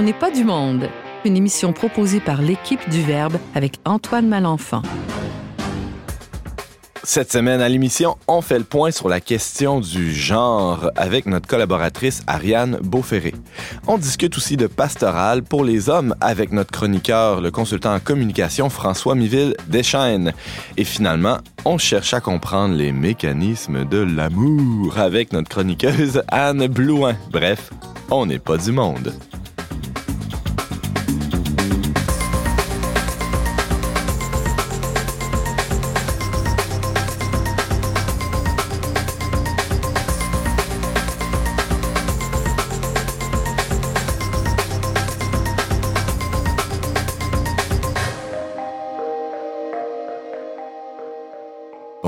On n'est pas du monde, une émission proposée par l'équipe du Verbe avec Antoine Malenfant. Cette semaine à l'émission, on fait le point sur la question du genre avec notre collaboratrice Ariane Beauferré. On discute aussi de pastoral pour les hommes avec notre chroniqueur, le consultant en communication François Miville Deschaines. Et finalement, on cherche à comprendre les mécanismes de l'amour avec notre chroniqueuse Anne Blouin. Bref, on n'est pas du monde.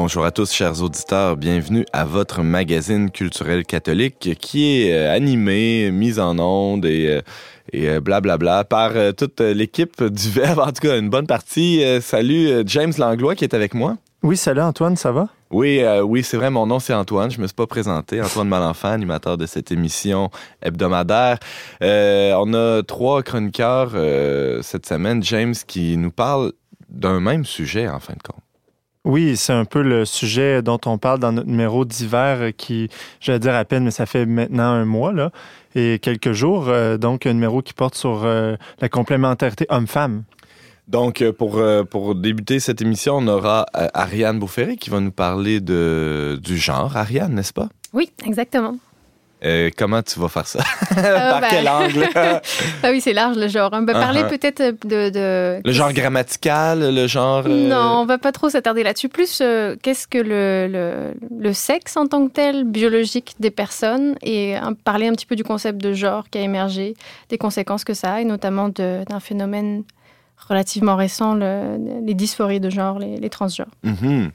Bonjour à tous, chers auditeurs. Bienvenue à votre magazine culturel catholique qui est euh, animé, mis en onde et, euh, et blablabla euh, par toute l'équipe du Verbe. En tout cas, une bonne partie. Salut James Langlois qui est avec moi. Oui, salut Antoine, ça va? Oui, oui, c'est vrai, mon nom c'est Antoine. Je me suis pas présenté. Antoine Malenfant, animateur de cette émission hebdomadaire. on a trois chroniqueurs cette semaine. James qui nous parle d'un même sujet en fin de compte. Oui, c'est un peu le sujet dont on parle dans notre numéro d'hiver qui, je vais dire à peine, mais ça fait maintenant un mois là, et quelques jours. Euh, donc, un numéro qui porte sur euh, la complémentarité homme-femme. Donc, euh, pour, pour débuter cette émission, on aura Ariane Beauferré qui va nous parler de, du genre. Ariane, n'est-ce pas? Oui, exactement. Euh, comment tu vas faire ça? Euh, Par ben, quel angle? ah oui, c'est large le genre. On va parler uh-huh. peut-être de, Le genre grammatical, le genre... Euh, non, on va pas trop s'attarder là-dessus. Plus, qu'est-ce que le, le, le, sexe en tant que tel, biologique des personnes, et parler un petit peu du concept de genre qui a émergé, des conséquences que ça a, et notamment d'un phénomène relativement récent, les dysphories de genre, les, transgenres. Mm-hmm.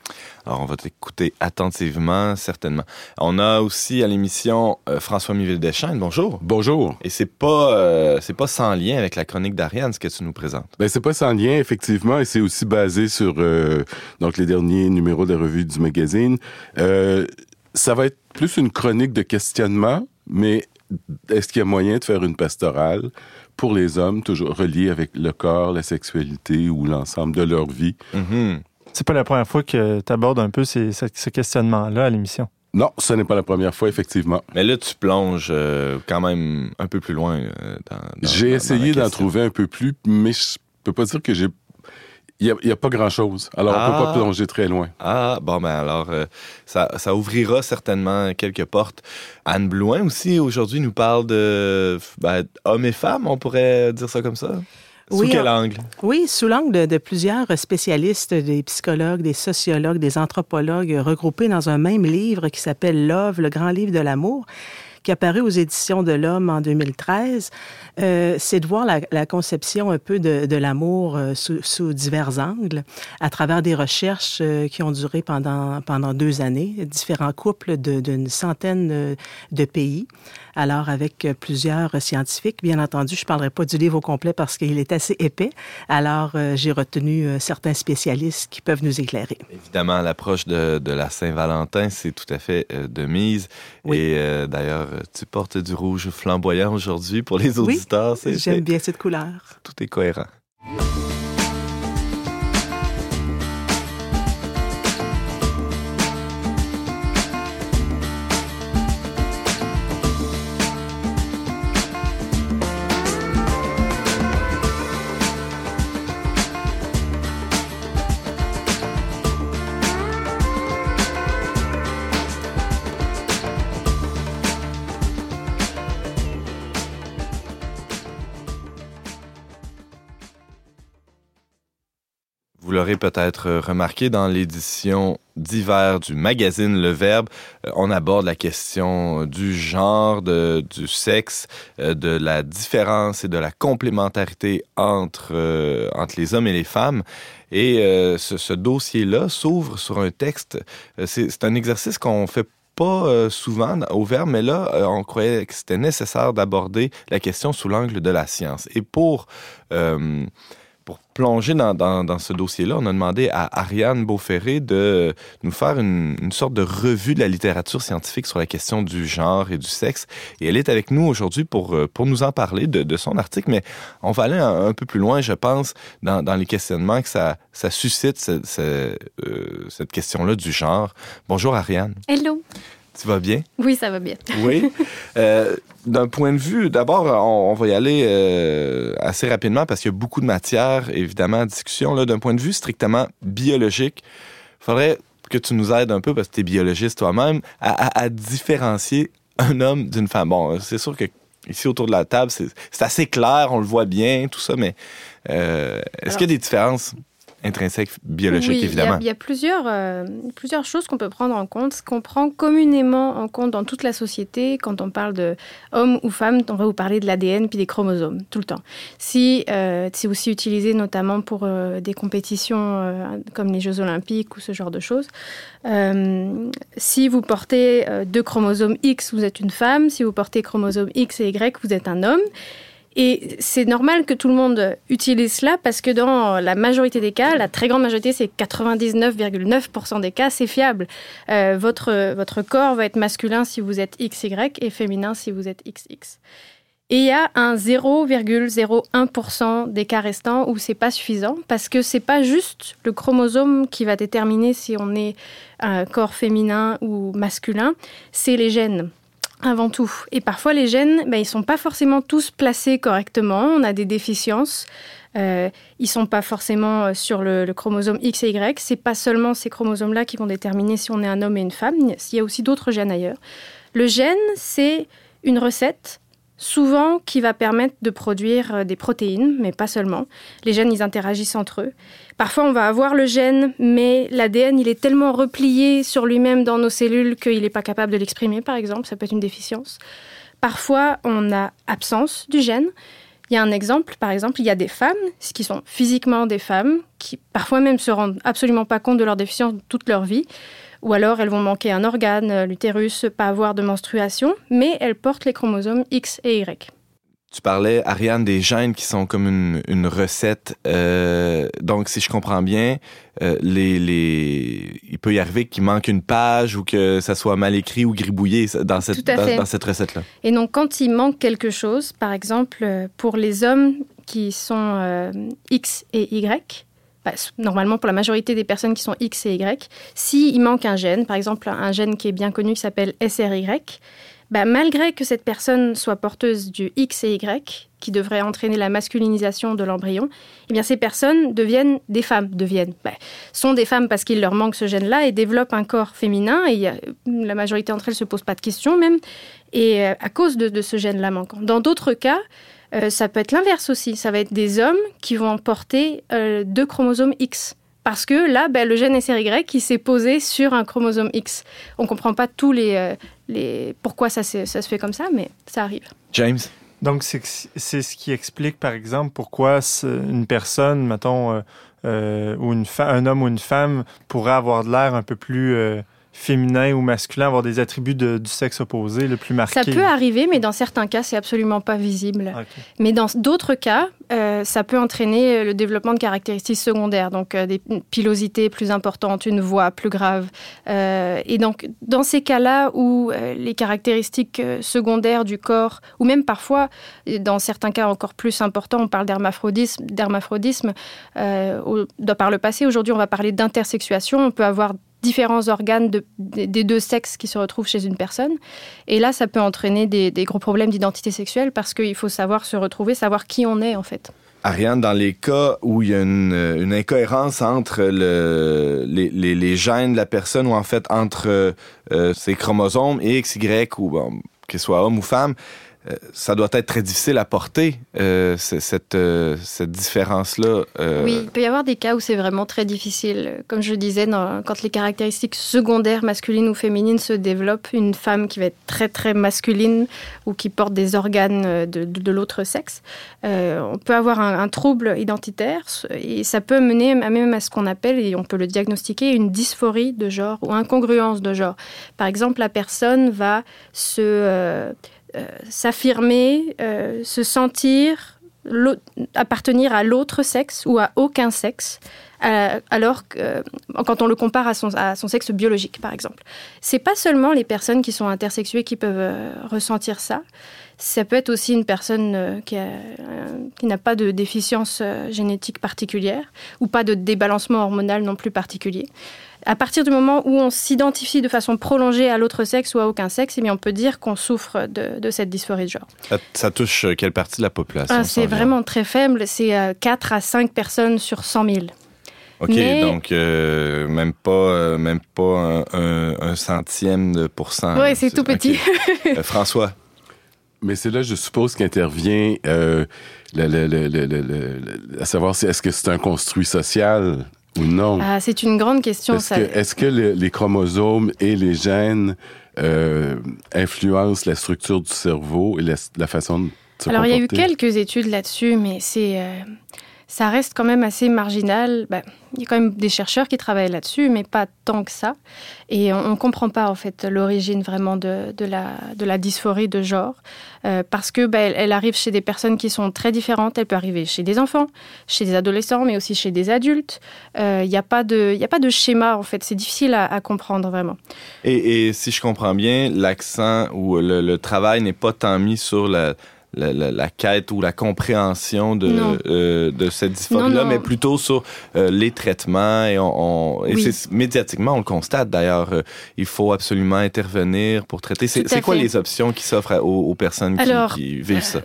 Alors, on va t'écouter attentivement, certainement. On a aussi à l'émission euh, François Miville Deschênes. Bonjour. Bonjour. Et c'est pas euh, c'est pas sans lien avec la chronique d'Ariane ce que tu nous présentes. Ben c'est pas sans lien effectivement, et c'est aussi basé sur euh, donc les derniers numéros de la revue du magazine. ça va être plus une chronique de questionnement, mais est-ce qu'il y a moyen de faire une pastorale? Pour les hommes, toujours reliés avec le corps, la sexualité ou l'ensemble de leur vie. Mm-hmm. C'est pas la première fois que tu abordes un peu ces, ce questionnement-là à l'émission. Non, ce n'est pas la première fois, effectivement. Mais là, tu plonges euh, quand même un peu plus loin. Euh, dans, J'ai essayé d'en trouver un peu plus, mais je peux pas dire que j'ai il n'y a, pas grand-chose. Alors, on ne peut pas ah. plonger très loin. Ah, bon, ben alors, euh, ça, ça, ouvrira certainement quelques portes. Anne Blouin aussi, aujourd'hui, nous parle de ben, hommes et femmes, on pourrait dire ça comme ça? Sous quel angle? Oui, sous l'angle de, plusieurs spécialistes, des psychologues, des sociologues, des anthropologues, regroupés dans un même livre qui s'appelle Love, le grand livre de l'amour qui apparu aux éditions de l'Homme en 2013, euh, c'est de voir la, conception un peu de, l'amour euh, sous, divers angles, à travers des recherches euh, qui ont duré pendant, pendant deux années, différents couples d'une centaine de pays. Alors, avec plusieurs scientifiques, bien entendu, je ne parlerai pas du livre au complet parce qu'il est assez épais. Alors, j'ai retenu certains spécialistes qui peuvent nous éclairer. Évidemment, l'approche de, de, la Saint-Valentin, c'est tout à fait de mise. Oui. Et d'ailleurs, tu portes du rouge flamboyant aujourd'hui pour les auditeurs. Oui, j'aime bien cette couleur. Tout est cohérent. Peut-être remarqué dans l'édition d'hiver du magazine Le Verbe, euh, on aborde la question du genre, du sexe, euh, de la différence et de la complémentarité entre, euh, entre les hommes et les femmes. Et ce, dossier-là s'ouvre sur un texte. C'est un exercice qu'on fait pas souvent au Verbe, mais là, on croyait que c'était nécessaire d'aborder la question sous l'angle de la science. Et pour pour plonger dans, ce dossier-là, on a demandé à Ariane Beauferré de nous faire une, sorte de revue de la littérature scientifique sur la question du genre et du sexe. Et elle est avec nous aujourd'hui pour, euh, pour nous en parler de, son article, mais on va aller un, peu plus loin, je pense, dans, les questionnements que ça, ça suscite, euh, cette question-là du genre. Bonjour Ariane. Hello. Tu vas bien? Oui, ça va bien. oui. Euh, d'un point de vue, d'abord, on, va y aller euh, assez rapidement parce qu'il y a beaucoup de matière, évidemment, à discussion. D'un point de vue strictement biologique, il faudrait que tu nous aides un peu, parce que tu es biologiste toi-même, à, différencier un homme d'une femme. Bon, c'est sûr que ici autour de la table, c'est assez clair, on le voit bien, tout ça, mais euh, est-ce qu'il y a des différences? Intrinsèque biologique, évidemment. Il y, a plusieurs, euh, plusieurs choses qu'on peut prendre en compte. Ce qu'on prend communément en compte dans toute la société, quand on parle de homme ou femme, on va vous parler de l'ADN puis des chromosomes, tout le temps. Si euh, c'est aussi utilisé notamment pour euh, des compétitions comme les Jeux Olympiques ou ce genre de choses. si vous portez deux chromosomes X, vous êtes une femme. Si vous portez chromosomes X et Y, vous êtes un homme. Et c'est normal que tout le monde utilise cela parce que dans la majorité des cas, la très grande majorité, c'est 99,9% des cas, c'est fiable. Euh, votre, votre corps va être masculin si vous êtes XY et féminin si vous êtes XX. Et il y a un 0,01% des cas restants où c'est pas suffisant parce que c'est pas juste le chromosome qui va déterminer si on est un corps féminin ou masculin, c'est les gènes avant tout. Et parfois, les gènes, ben, ils sont pas forcément tous placés correctement. On a des déficiences. Euh, ils sont pas forcément euh, sur le, chromosome X et Y. C'est pas seulement ces chromosomes-là qui vont déterminer si on est un homme et une femme. Il y a aussi d'autres gènes ailleurs. Le gène, c'est une recette souvent qui va permettre de produire euh, des protéines, mais pas seulement. Les gènes, ils interagissent entre eux. Parfois, on va avoir le gène, mais l'ADN, il est tellement replié sur lui-même dans nos cellules qu'il n'est pas capable de l'exprimer, par exemple. Ça peut être une déficience. Parfois, on a absence du gène. Il y a un exemple, par exemple, il y a des femmes qui sont physiquement des femmes, qui parfois même se rendent absolument pas compte de leur déficience toute leur vie, ou alors elles vont manquer un organe, euh, l'utérus, pas avoir de menstruation, mais elles portent les chromosomes X et Y. Tu parlais, Ariane, des gènes qui sont comme une, une recette. Euh, donc, si je comprends bien, euh, les, les... il peut y arriver qu'il manque une page ou que ça soit mal écrit ou gribouillé dans cette, dans, cette recette-là. Et donc, quand il manque quelque chose, par exemple, pour les hommes qui sont X et Y, bah, normalement pour la majorité des personnes qui sont X et Y, s'il manque un gène, par exemple un gène qui est bien connu qui s'appelle SRY, bah, malgré que cette personne soit porteuse du X et Y, qui devrait entraîner la masculinisation de l'embryon, eh bien ces personnes deviennent des femmes, deviennent, bah, sont des femmes parce qu'il leur manque ce gène-là et développent un corps féminin. Et la majorité d'entre elles se posent pas de questions même, et euh, à cause de, ce gène-là manquant. Dans d'autres cas, euh, ça peut être l'inverse aussi. Ça va être des hommes qui vont porter euh, deux chromosomes X. Parce que là, ben, le gène SRY qui s'est posé sur un chromosome X. On ne comprend pas tous les, euh, les pourquoi ça, ça se fait comme ça, mais ça arrive. James? Donc, c'est ce qui explique, par exemple, pourquoi une personne, mettons, ou une un homme ou une femme pourrait avoir de l'air un peu plus féminin ou masculin, avoir des attributs du sexe opposé le plus marqués? Ça peut arriver, mais dans certains cas, c'est absolument pas visible. Mais dans d'autres cas, euh, ça peut entraîner le développement de caractéristiques secondaires, donc euh, des pilosités plus importantes, une voix plus grave. Euh, et donc, dans ces cas-là où les caractéristiques secondaires du corps, ou même parfois, dans certains cas encore plus importants, on parle d'hermaphrodisme, d'hermaphrodisme par le passé. Aujourd'hui, on va parler d'intersexuation. On peut avoir différents organes des deux sexes qui se retrouvent chez une personne. Et là, ça peut entraîner des, gros problèmes d'identité sexuelle parce qu'il faut savoir se retrouver, savoir qui on est en fait. Ariane, dans les cas où il y a une, incohérence entre le, les, gènes de la personne ou en fait entre euh, ses chromosomes et XY ou bon, qu'il soit homme ou femme, ça doit être très difficile à porter, euh, cette, euh, cette différence-là. Oui, il peut y avoir des cas où c'est vraiment très difficile. Comme je disais, quand les caractéristiques secondaires masculines ou féminines se développent, une femme qui va être très très masculine ou qui porte des organes de, l'autre sexe, on peut avoir un, trouble identitaire et ça peut mener même à ce qu'on appelle, et on peut le diagnostiquer, une dysphorie de genre ou incongruence de genre. Par exemple, la personne va se euh, s'affirmer, euh, se sentir appartenir à l'autre sexe ou à aucun sexe, euh, alors que euh, quand on le compare à son, à son sexe biologique, par exemple. C'est pas seulement les personnes qui sont intersexuées qui peuvent euh, ressentir ça. Ça peut être aussi une personne qui, qui n'a pas de déficience génétique particulière ou pas de débalancement hormonal non plus particulier à partir du moment où on s'identifie de façon prolongée à l'autre sexe ou à aucun sexe, eh on peut dire qu'on souffre de, cette dysphorie de genre. Ça, touche quelle partie de la population ah, C'est vraiment très faible. C'est 4 à 5 personnes sur 100 000. OK, donc euh, même pas, euh, même pas un, centième de pourcent. Oui, c'est tout petit. Euh, François. Mais c'est là, je suppose, qu'intervient à savoir si est-ce que c'est un construit social ou non. Ah, c'est une grande question. Est-ce que, les chromosomes et les gènes influencent la structure du cerveau et la, façon de se Alors, il y a eu quelques études là-dessus, mais c'est ça reste quand même assez marginal. Bah, il y a quand même des chercheurs qui travaillent là-dessus, mais pas tant que ça. Et on ne comprend pas en fait l'origine vraiment de, la, dysphorie de genre, euh, parce que bah, elle, arrive chez des personnes qui sont très différentes. Elle peut arriver chez des enfants, chez des adolescents, mais aussi chez des adultes. Euh, il n'y a, pas de, schéma en fait. C'est difficile à, comprendre vraiment. Et, et, si je comprends bien, l'accent ou le, le travail n'est pas tant mis sur la la, quête ou la compréhension de, euh, de cette dysphorie-là, mais plutôt sur euh, les traitements. Et, on, médiatiquement, on le constate d'ailleurs. Euh, il faut absolument intervenir pour traiter. C'est quoi les options qui s'offrent aux, personnes qui, vivent ça?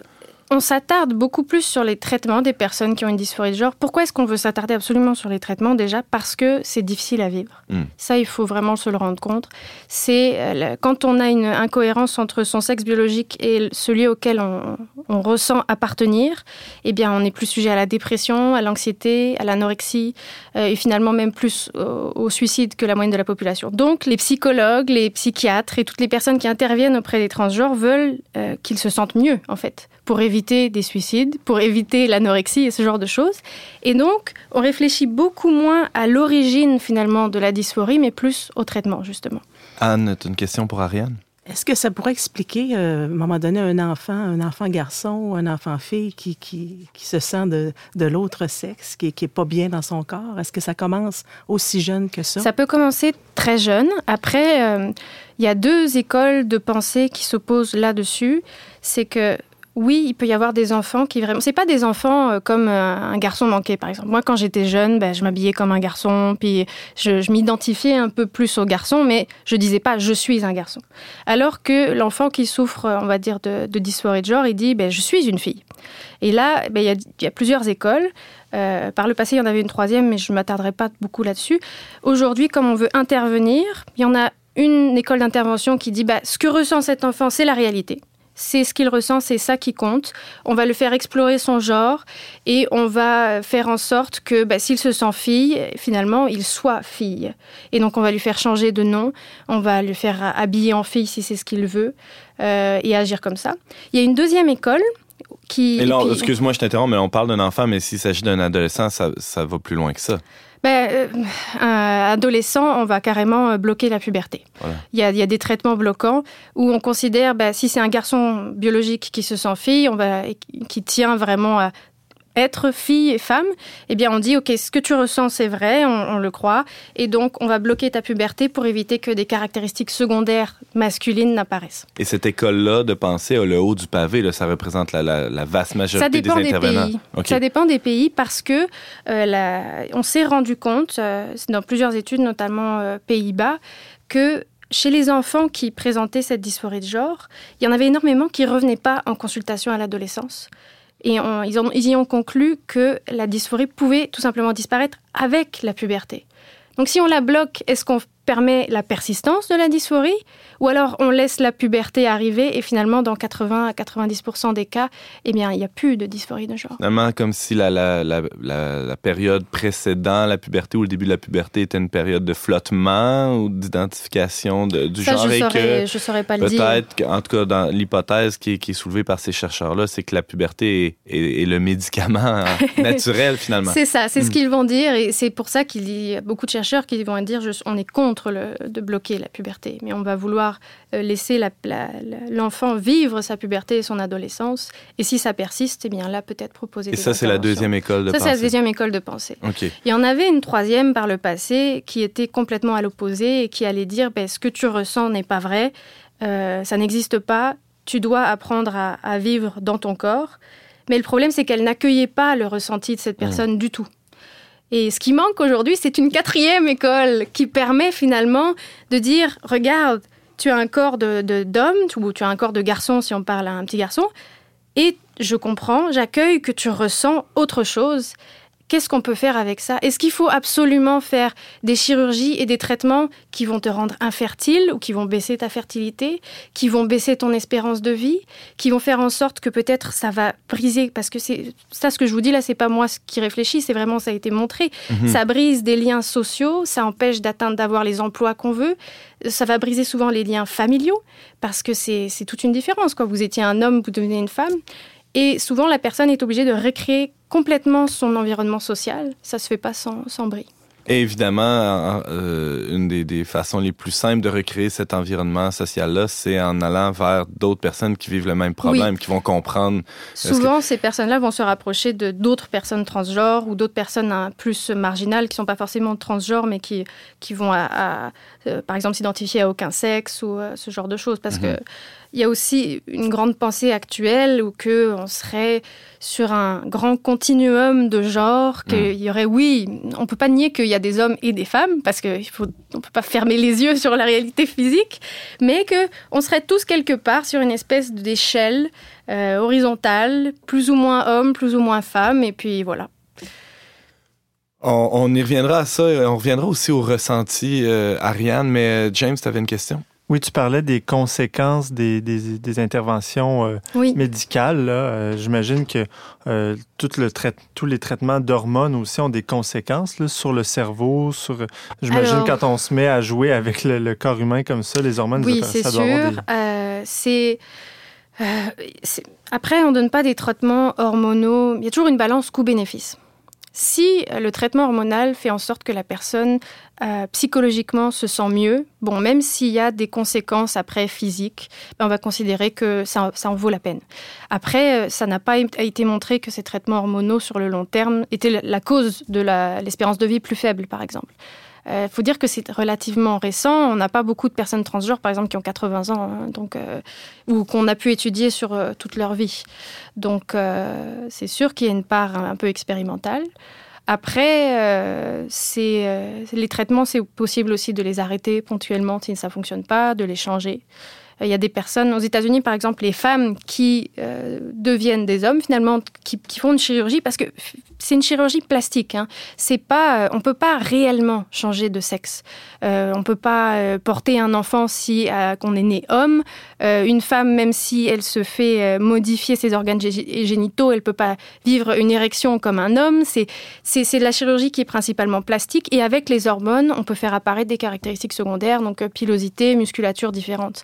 On s'attarde beaucoup plus sur les traitements des personnes qui ont une dysphorie de genre. Pourquoi est-ce qu'on veut s'attarder absolument sur les traitements? Déjà Parce que c'est difficile à vivre. Hmm. Ça, il faut vraiment se le rendre compte. C'est euh, quand on a une incohérence entre son sexe biologique et celui auquel on, ressent appartenir, eh bien, on est plus sujet à la dépression, à l'anxiété, à l'anorexie euh, et finalement même plus au, suicide que la moyenne de la population. Donc, les psychologues, les psychiatres et toutes les personnes qui interviennent auprès des transgenres veulent euh, qu'ils se sentent mieux, en fait pour éviter des suicides, pour éviter l'anorexie et ce genre de choses. Et donc, on réfléchit beaucoup moins à l'origine finalement de la dysphorie, mais plus au traitement, justement. Anne, tu as une question pour Ariane? Est-ce que ça pourrait expliquer, euh, à un moment donné, un enfant, un enfant garçon ou un enfant fille qui, qui, qui se sent de, de l'autre sexe, qui n'est pas bien dans son corps? Est-ce que ça commence aussi jeune que ça? Ça peut commencer très jeune. Après, euh, il y a deux écoles de pensée qui s'opposent là-dessus. C'est que oui, il peut y avoir des enfants qui vraiment. C'est pas des enfants euh, comme euh, un garçon manqué, par exemple. Moi, quand j'étais jeune, ben, je m'habillais comme un garçon, puis je, m'identifiais un peu plus au garçon, mais je disais pas je suis un garçon. Alors que l'enfant qui souffre, on va dire, de, dysphorie de genre, il dit ben, je suis une fille. Et là, ben, il y, a plusieurs écoles. Euh, par le passé, il y en avait une troisième, mais je ne m'attarderai pas beaucoup là-dessus. Aujourd'hui, comme on veut intervenir, il y en a une école d'intervention qui dit bah, ce que ressent cet enfant, c'est la réalité c'est ce qu'il ressent, c'est ça qui compte. On va le faire explorer son genre et on va faire en sorte que bah, s'il se sent fille, finalement, il soit fille. Et donc on va lui faire changer de nom, on va le faire habiller en fille si c'est ce qu'il veut euh, et agir comme ça. Il y a une deuxième école qui... Et là, excuse-moi, je t'interromps, mais on parle d'un enfant, mais s'il s'agit d'un adolescent, ça, ça va plus loin que ça ben, euh, un adolescent, on va carrément euh, bloquer la puberté. Il, y a, des traitements bloquants où on considère, ben, si c'est un garçon biologique qui se sent fille, on va, qui tient vraiment à être fille et femme, eh bien on dit ok ce que tu ressens c'est vrai, on, le croit, et donc on va bloquer ta puberté pour éviter que des caractéristiques secondaires masculines n'apparaissent. Et cette école-là de pensée le haut du pavé, là, ça représente la, vaste majorité des intervenants. Des pays. Ça dépend des pays parce que euh, on s'est rendu compte, euh, dans plusieurs études, notamment euh, Pays-Bas, que chez les enfants qui présentaient cette dysphorie de genre, il y en avait énormément qui revenaient pas en consultation à l'adolescence. Et ils, y ont conclu que la dysphorie pouvait tout simplement disparaître avec la puberté. Donc si on la bloque, est-ce qu'on permet la persistance de la dysphorie ou alors on laisse la puberté arriver et finalement dans 80 à 90% des cas, eh bien il n'y a plus de dysphorie de genre. Finalement comme si la, la, la, la, période précédant la puberté ou le début de la puberté était une période de flottement ou d'identification du genre je et saurais, je saurais pas le dire. Peut-être, en tout cas dans l'hypothèse qui, qui, est soulevée par ces chercheurs-là, c'est que la puberté est, est, le médicament naturel finalement. C'est ça, c'est ce hmm. qu'ils vont dire et c'est pour ça qu'il y a beaucoup de chercheurs qui vont dire je, on est contre contre le, de bloquer la puberté, mais on va vouloir euh, laisser l'enfant vivre sa puberté et son adolescence. Et si ça persiste, eh bien là, peut-être proposer Et ça, c'est la deuxième école de ça, pensée. Ça, c'est la deuxième école de pensée. OK. Il y en avait une troisième par le passé qui était complètement à l'opposé et qui allait dire ben, ce que tu ressens n'est pas vrai, euh, ça n'existe pas, tu dois apprendre à, à, vivre dans ton corps. Mais le problème, c'est qu'elle n'accueillait pas le ressenti de cette personne mmh. du tout. Et ce qui manque aujourd'hui, c'est une quatrième école qui permet finalement de dire, regarde, tu as un corps d'homme, de, ou tu as un corps de garçon si on parle à un petit garçon, et je comprends, j'accueille que tu ressens autre chose. Qu'est-ce qu'on peut faire avec ça? Est-ce qu'il faut absolument faire des chirurgies et des traitements qui vont te rendre infertile ou qui vont baisser ta fertilité, qui vont baisser ton espérance de vie, qui vont faire en sorte que peut-être ça va briser? Parce que c'est ça ce que je vous dis là, c'est pas moi qui réfléchis, c'est vraiment ça a été montré. Mmh. Ça brise des liens sociaux, ça empêche d'atteindre d'avoir les emplois qu'on veut, ça va briser souvent les liens familiaux parce que c'est toute une différence quand vous étiez un homme, vous devenez une femme. Et souvent, la personne est obligée de recréer complètement son environnement social. Ça se fait pas sans, sans bris. Et évidemment, euh, une des, des, façons les plus simples de recréer cet environnement social-là, c'est en allant vers d'autres personnes qui vivent le même problème, oui. qui vont comprendre. Souvent, que... ces personnes-là vont se rapprocher de d'autres personnes transgenres ou d'autres personnes hein, plus marginales qui ne sont pas forcément transgenres, mais qui, qui vont, à, à, euh, par exemple, s'identifier à aucun sexe ou euh, ce genre de choses. Parce mm -hmm. que il y a aussi une grande pensée actuelle où que on serait sur un grand continuum de genre, qu'il y aurait, oui, on peut pas nier qu'il y a des hommes et des femmes, parce qu'on ne peut pas fermer les yeux sur la réalité physique, mais qu'on serait tous quelque part sur une espèce d'échelle euh, horizontale, plus ou moins homme, plus ou moins femme, et puis voilà. On, on, y reviendra à ça, on reviendra aussi au ressenti, euh, Ariane, mais James, tu avais une question? Oui, tu parlais des conséquences des, des, des interventions euh, oui. médicales. Euh, J'imagine que euh, tout le trai tous les traitements d'hormones aussi ont des conséquences là, sur le cerveau. Sur, J'imagine Alors... quand on se met à jouer avec le, le corps humain comme ça, les hormones, oui, ça, ça doit sûr. avoir des... C'est... Après, on ne donne pas des traitements hormonaux. Il y a toujours une balance coût-bénéfice. Si le traitement hormonal fait en sorte que la personne euh, psychologiquement se sent mieux, bon, même s'il y a des conséquences après physiques, ben on va considérer que ça, ça, en vaut la peine. Après, ça n'a pas été montré que ces traitements hormonaux sur le long terme étaient la cause de l'espérance de vie plus faible, par exemple. Il euh, faut dire que c'est relativement récent. On n'a pas beaucoup de personnes transgenres, par exemple, qui ont 80 ans, hein, donc, euh, ou qu'on a pu étudier sur euh, toute leur vie. Donc, c'est sûr qu'il y a une part un, peu expérimentale. Après, c'est les traitements, c'est possible aussi de les arrêter ponctuellement si ça ne fonctionne pas, de les changer. Il y a des personnes aux États-Unis, par exemple, les femmes qui deviennent des hommes, finalement, qui, font une chirurgie, parce que c'est une chirurgie plastique. Hein. C'est pas, on peut pas réellement changer de sexe. Euh, on peut pas euh, porter un enfant si euh, qu'on est né homme. Euh, une femme, même si elle se fait euh, modifier ses organes génitaux, elle peut pas vivre une érection comme un homme. C'est c'est de la chirurgie qui est principalement plastique. Et avec les hormones, on peut faire apparaître des caractéristiques secondaires, donc pilosité, musculature différente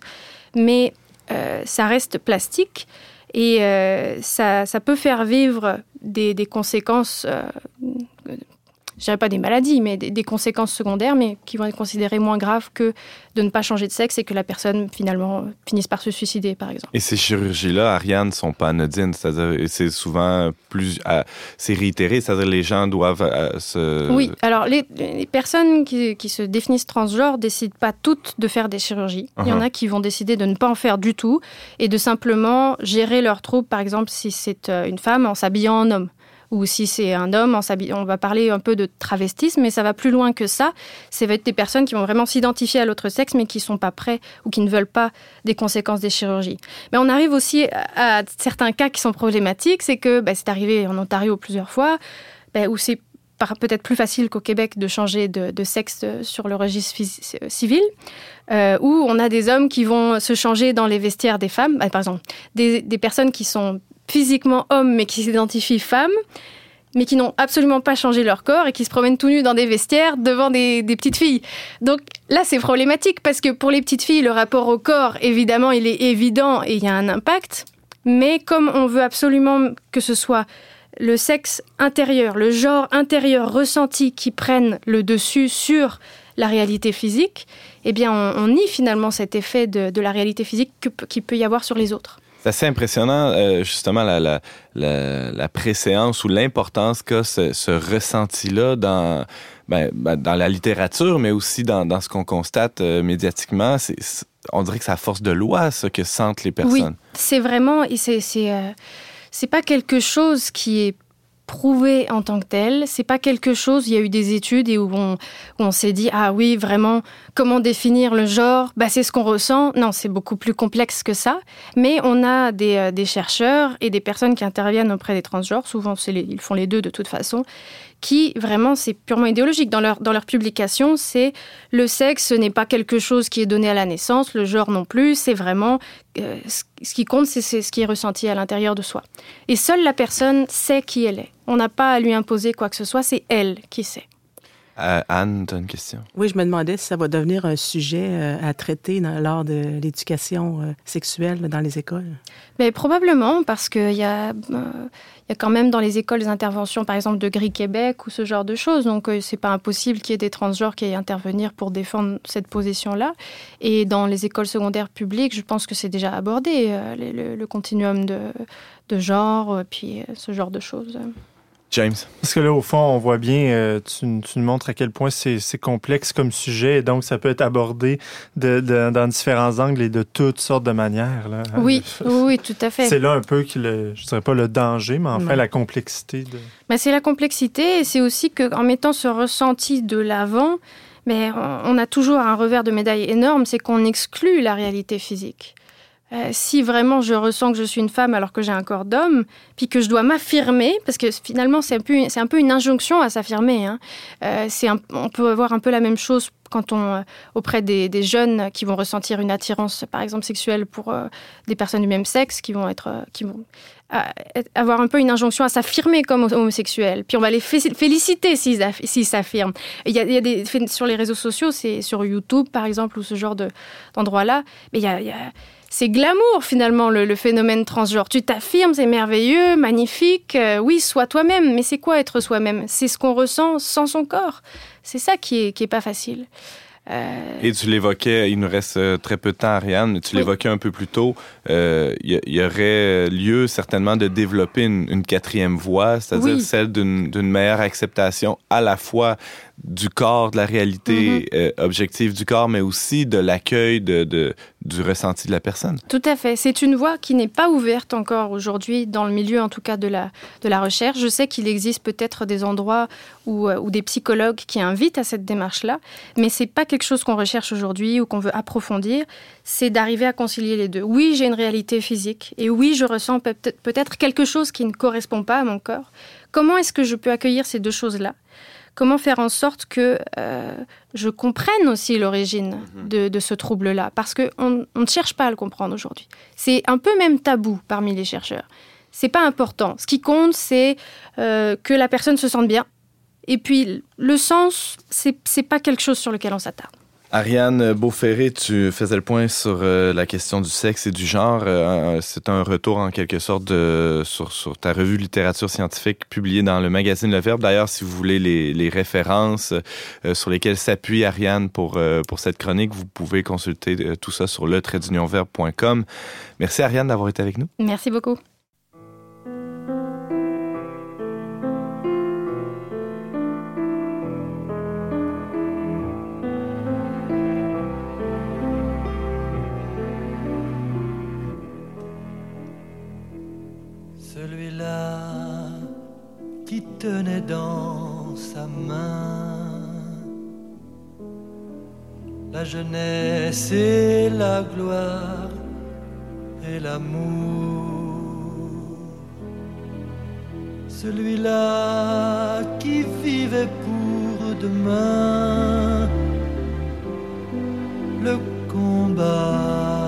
mais euh, ça reste plastique et euh, ça, ça, peut faire vivre des, des conséquences, euh, je dirais pas des maladies, mais des, des, conséquences secondaires, mais qui vont être considérées moins graves que de ne pas changer de sexe et que la personne finalement finisse par se suicider, par exemple. Et ces chirurgies-là, Ariane, sont pas anodines, c'est-à-dire c'est souvent plus, euh, c'est réitéré, c'est-à-dire les gens doivent euh, se. Oui, alors les, les personnes qui, qui, se définissent transgenres décident pas toutes de faire des chirurgies. Uh -huh. Il y en a qui vont décider de ne pas en faire du tout et de simplement gérer leurs troubles, par exemple si c'est une femme en s'habillant en homme ou si c'est un homme, on va parler un peu de travestisme, mais ça va plus loin que ça. Ça va être des personnes qui vont vraiment s'identifier à l'autre sexe, mais qui ne sont pas prêts ou qui ne veulent pas des conséquences des chirurgies. Mais on arrive aussi à, certains cas qui sont problématiques, c'est que bah, c'est arrivé en Ontario plusieurs fois, bah, où c'est peut-être plus facile qu'au Québec de changer de, sexe sur le registre civil, euh, où on a des hommes qui vont se changer dans les vestiaires des femmes, bah, par exemple, des personnes qui sont physiquement hommes mais qui s'identifient femmes, mais qui n'ont absolument pas changé leur corps et qui se promènent tout nus dans des vestiaires devant des, petites filles. Donc là, c'est problématique parce que pour les petites filles, le rapport au corps, évidemment, il est évident et il y a un impact. Mais comme on veut absolument que ce soit le sexe intérieur, le genre intérieur ressenti qui prenne le dessus sur la réalité physique, eh bien, on, nie finalement cet effet de, la réalité physique qu'il peut y avoir sur les autres. C'est assez impressionnant, euh, justement, la, la, la, préséance ou l'importance qu'a ce, ressenti-là dans, ben, ben, dans la littérature, mais aussi dans, dans ce qu'on constate euh, médiatiquement. C'est, on dirait que c'est à force de loi, ce que sentent les personnes. Oui, c'est vraiment, c'est, c'est, euh, c'est pas quelque chose qui est prouvé en tant que tel. C'est pas quelque chose. Il y a eu des études et où on, s'est dit ah oui vraiment comment définir le genre? Bah c'est ce qu'on ressent. Non, c'est beaucoup plus complexe que ça. Mais on a des, euh, des, chercheurs et des personnes qui interviennent auprès des transgenres. Souvent, ils font les deux de toute façon qui vraiment c'est purement idéologique. Dans leur, dans leur publication, c'est le sexe, ce n'est pas quelque chose qui est donné à la naissance, le genre non plus, c'est vraiment euh, ce qui compte, c'est ce qui est ressenti à l'intérieur de soi. Et seule la personne sait qui elle est. On n'a pas à lui imposer quoi que ce soit, c'est elle qui sait. Euh, Anne, tu as une question? Oui, je me demandais si ça va devenir un sujet euh, à traiter lors de l'éducation euh, sexuelle dans les écoles. Mais probablement, parce qu'il y, a, y a quand même dans les écoles des interventions, par exemple, de Gris Québec ou ce genre de choses. Donc, c'est pas impossible qu'il y ait des transgenres qui aient intervenir pour défendre cette position-là. Et dans les écoles secondaires publiques, je pense que c'est déjà abordé, le, le, continuum de, de genre, puis ce genre de choses. James. Parce que là, au fond, on voit bien, euh, tu, nous montres à quel point c'est complexe comme sujet, et donc ça peut être abordé de, dans différents angles et de toutes sortes de manières. Là. Oui, oui, tout à fait. C'est là un peu, que le, je dirais pas le danger, mais enfin la complexité. De... Mais c'est la complexité, et c'est aussi qu'en mettant ce ressenti de l'avant, mais on a toujours un revers de médaille énorme, c'est qu'on exclut la réalité physique. Euh, si vraiment je ressens que je suis une femme alors que j'ai un corps d'homme, puis que je dois m'affirmer, parce que finalement c'est un peu, un peu une injonction à s'affirmer. Hein. Euh, on peut avoir un peu la même chose quand on euh, auprès des, jeunes qui vont ressentir une attirance, par exemple sexuelle pour des personnes du même sexe, qui vont être, qui vont avoir un peu une injonction à s'affirmer comme homosexuels. Puis on va les féliciter s'ils s'affirment. Il y a, des sur les réseaux sociaux, c'est sur YouTube par exemple ou ce genre de d'endroits-là, mais y a c'est glamour finalement le, phénomène transgenre. Tu t'affirmes, c'est merveilleux, magnifique. Euh, oui, sois toi-même. Mais c'est quoi être soi-même? C'est ce qu'on ressent sans son corps. C'est ça qui est, qui est pas facile. Euh, Et tu l'évoquais, il nous reste euh, très peu de temps, Ariane, mais tu l'évoquais un peu plus tôt. Il y, aurait lieu certainement de développer une, quatrième voie, c'est-à-dire celle d'une meilleure acceptation à la fois du corps, de la réalité mm-hmm. objective du corps, mais aussi de l'accueil de, de, du ressenti de la personne. Tout à fait. C'est une voie qui n'est pas ouverte encore aujourd'hui dans le milieu, en tout cas, de la, de la recherche. Je sais qu'il existe peut-être des endroits où, euh, des psychologues qui invitent à cette démarche-là, mais c'est pas quelque chose qu'on recherche aujourd'hui ou qu'on veut approfondir. C'est d'arriver à concilier les deux. Oui, j'ai une réalité physique et oui, je ressens peut-être peut quelque chose qui ne correspond pas à mon corps. Comment est-ce que je peux accueillir ces deux choses-là? Comment faire en sorte que euh, je comprenne aussi l'origine mhm. de, ce trouble-là, parce qu'on ne cherche pas à le comprendre aujourd'hui. C'est un peu même tabou parmi les chercheurs. C'est pas important. Ce qui compte, c'est euh, que la personne se sente bien. Et puis, le sens, c'est pas quelque chose sur lequel on s'attarde. Ariane Beauferré, tu faisais le point sur euh, la question du sexe et du genre. Euh, c'est un retour en quelque sorte sur, ta revue littérature scientifique publiée dans le magazine Le Verbe. D'ailleurs, si vous voulez les, références euh, sur lesquelles s'appuie Ariane pour, pour cette chronique, vous pouvez consulter tout ça sur le Merci Ariane d'avoir été avec nous. Merci beaucoup. Dans sa main la jeunesse et la gloire et l'amour. Celui-là qui vivait pour demain le combat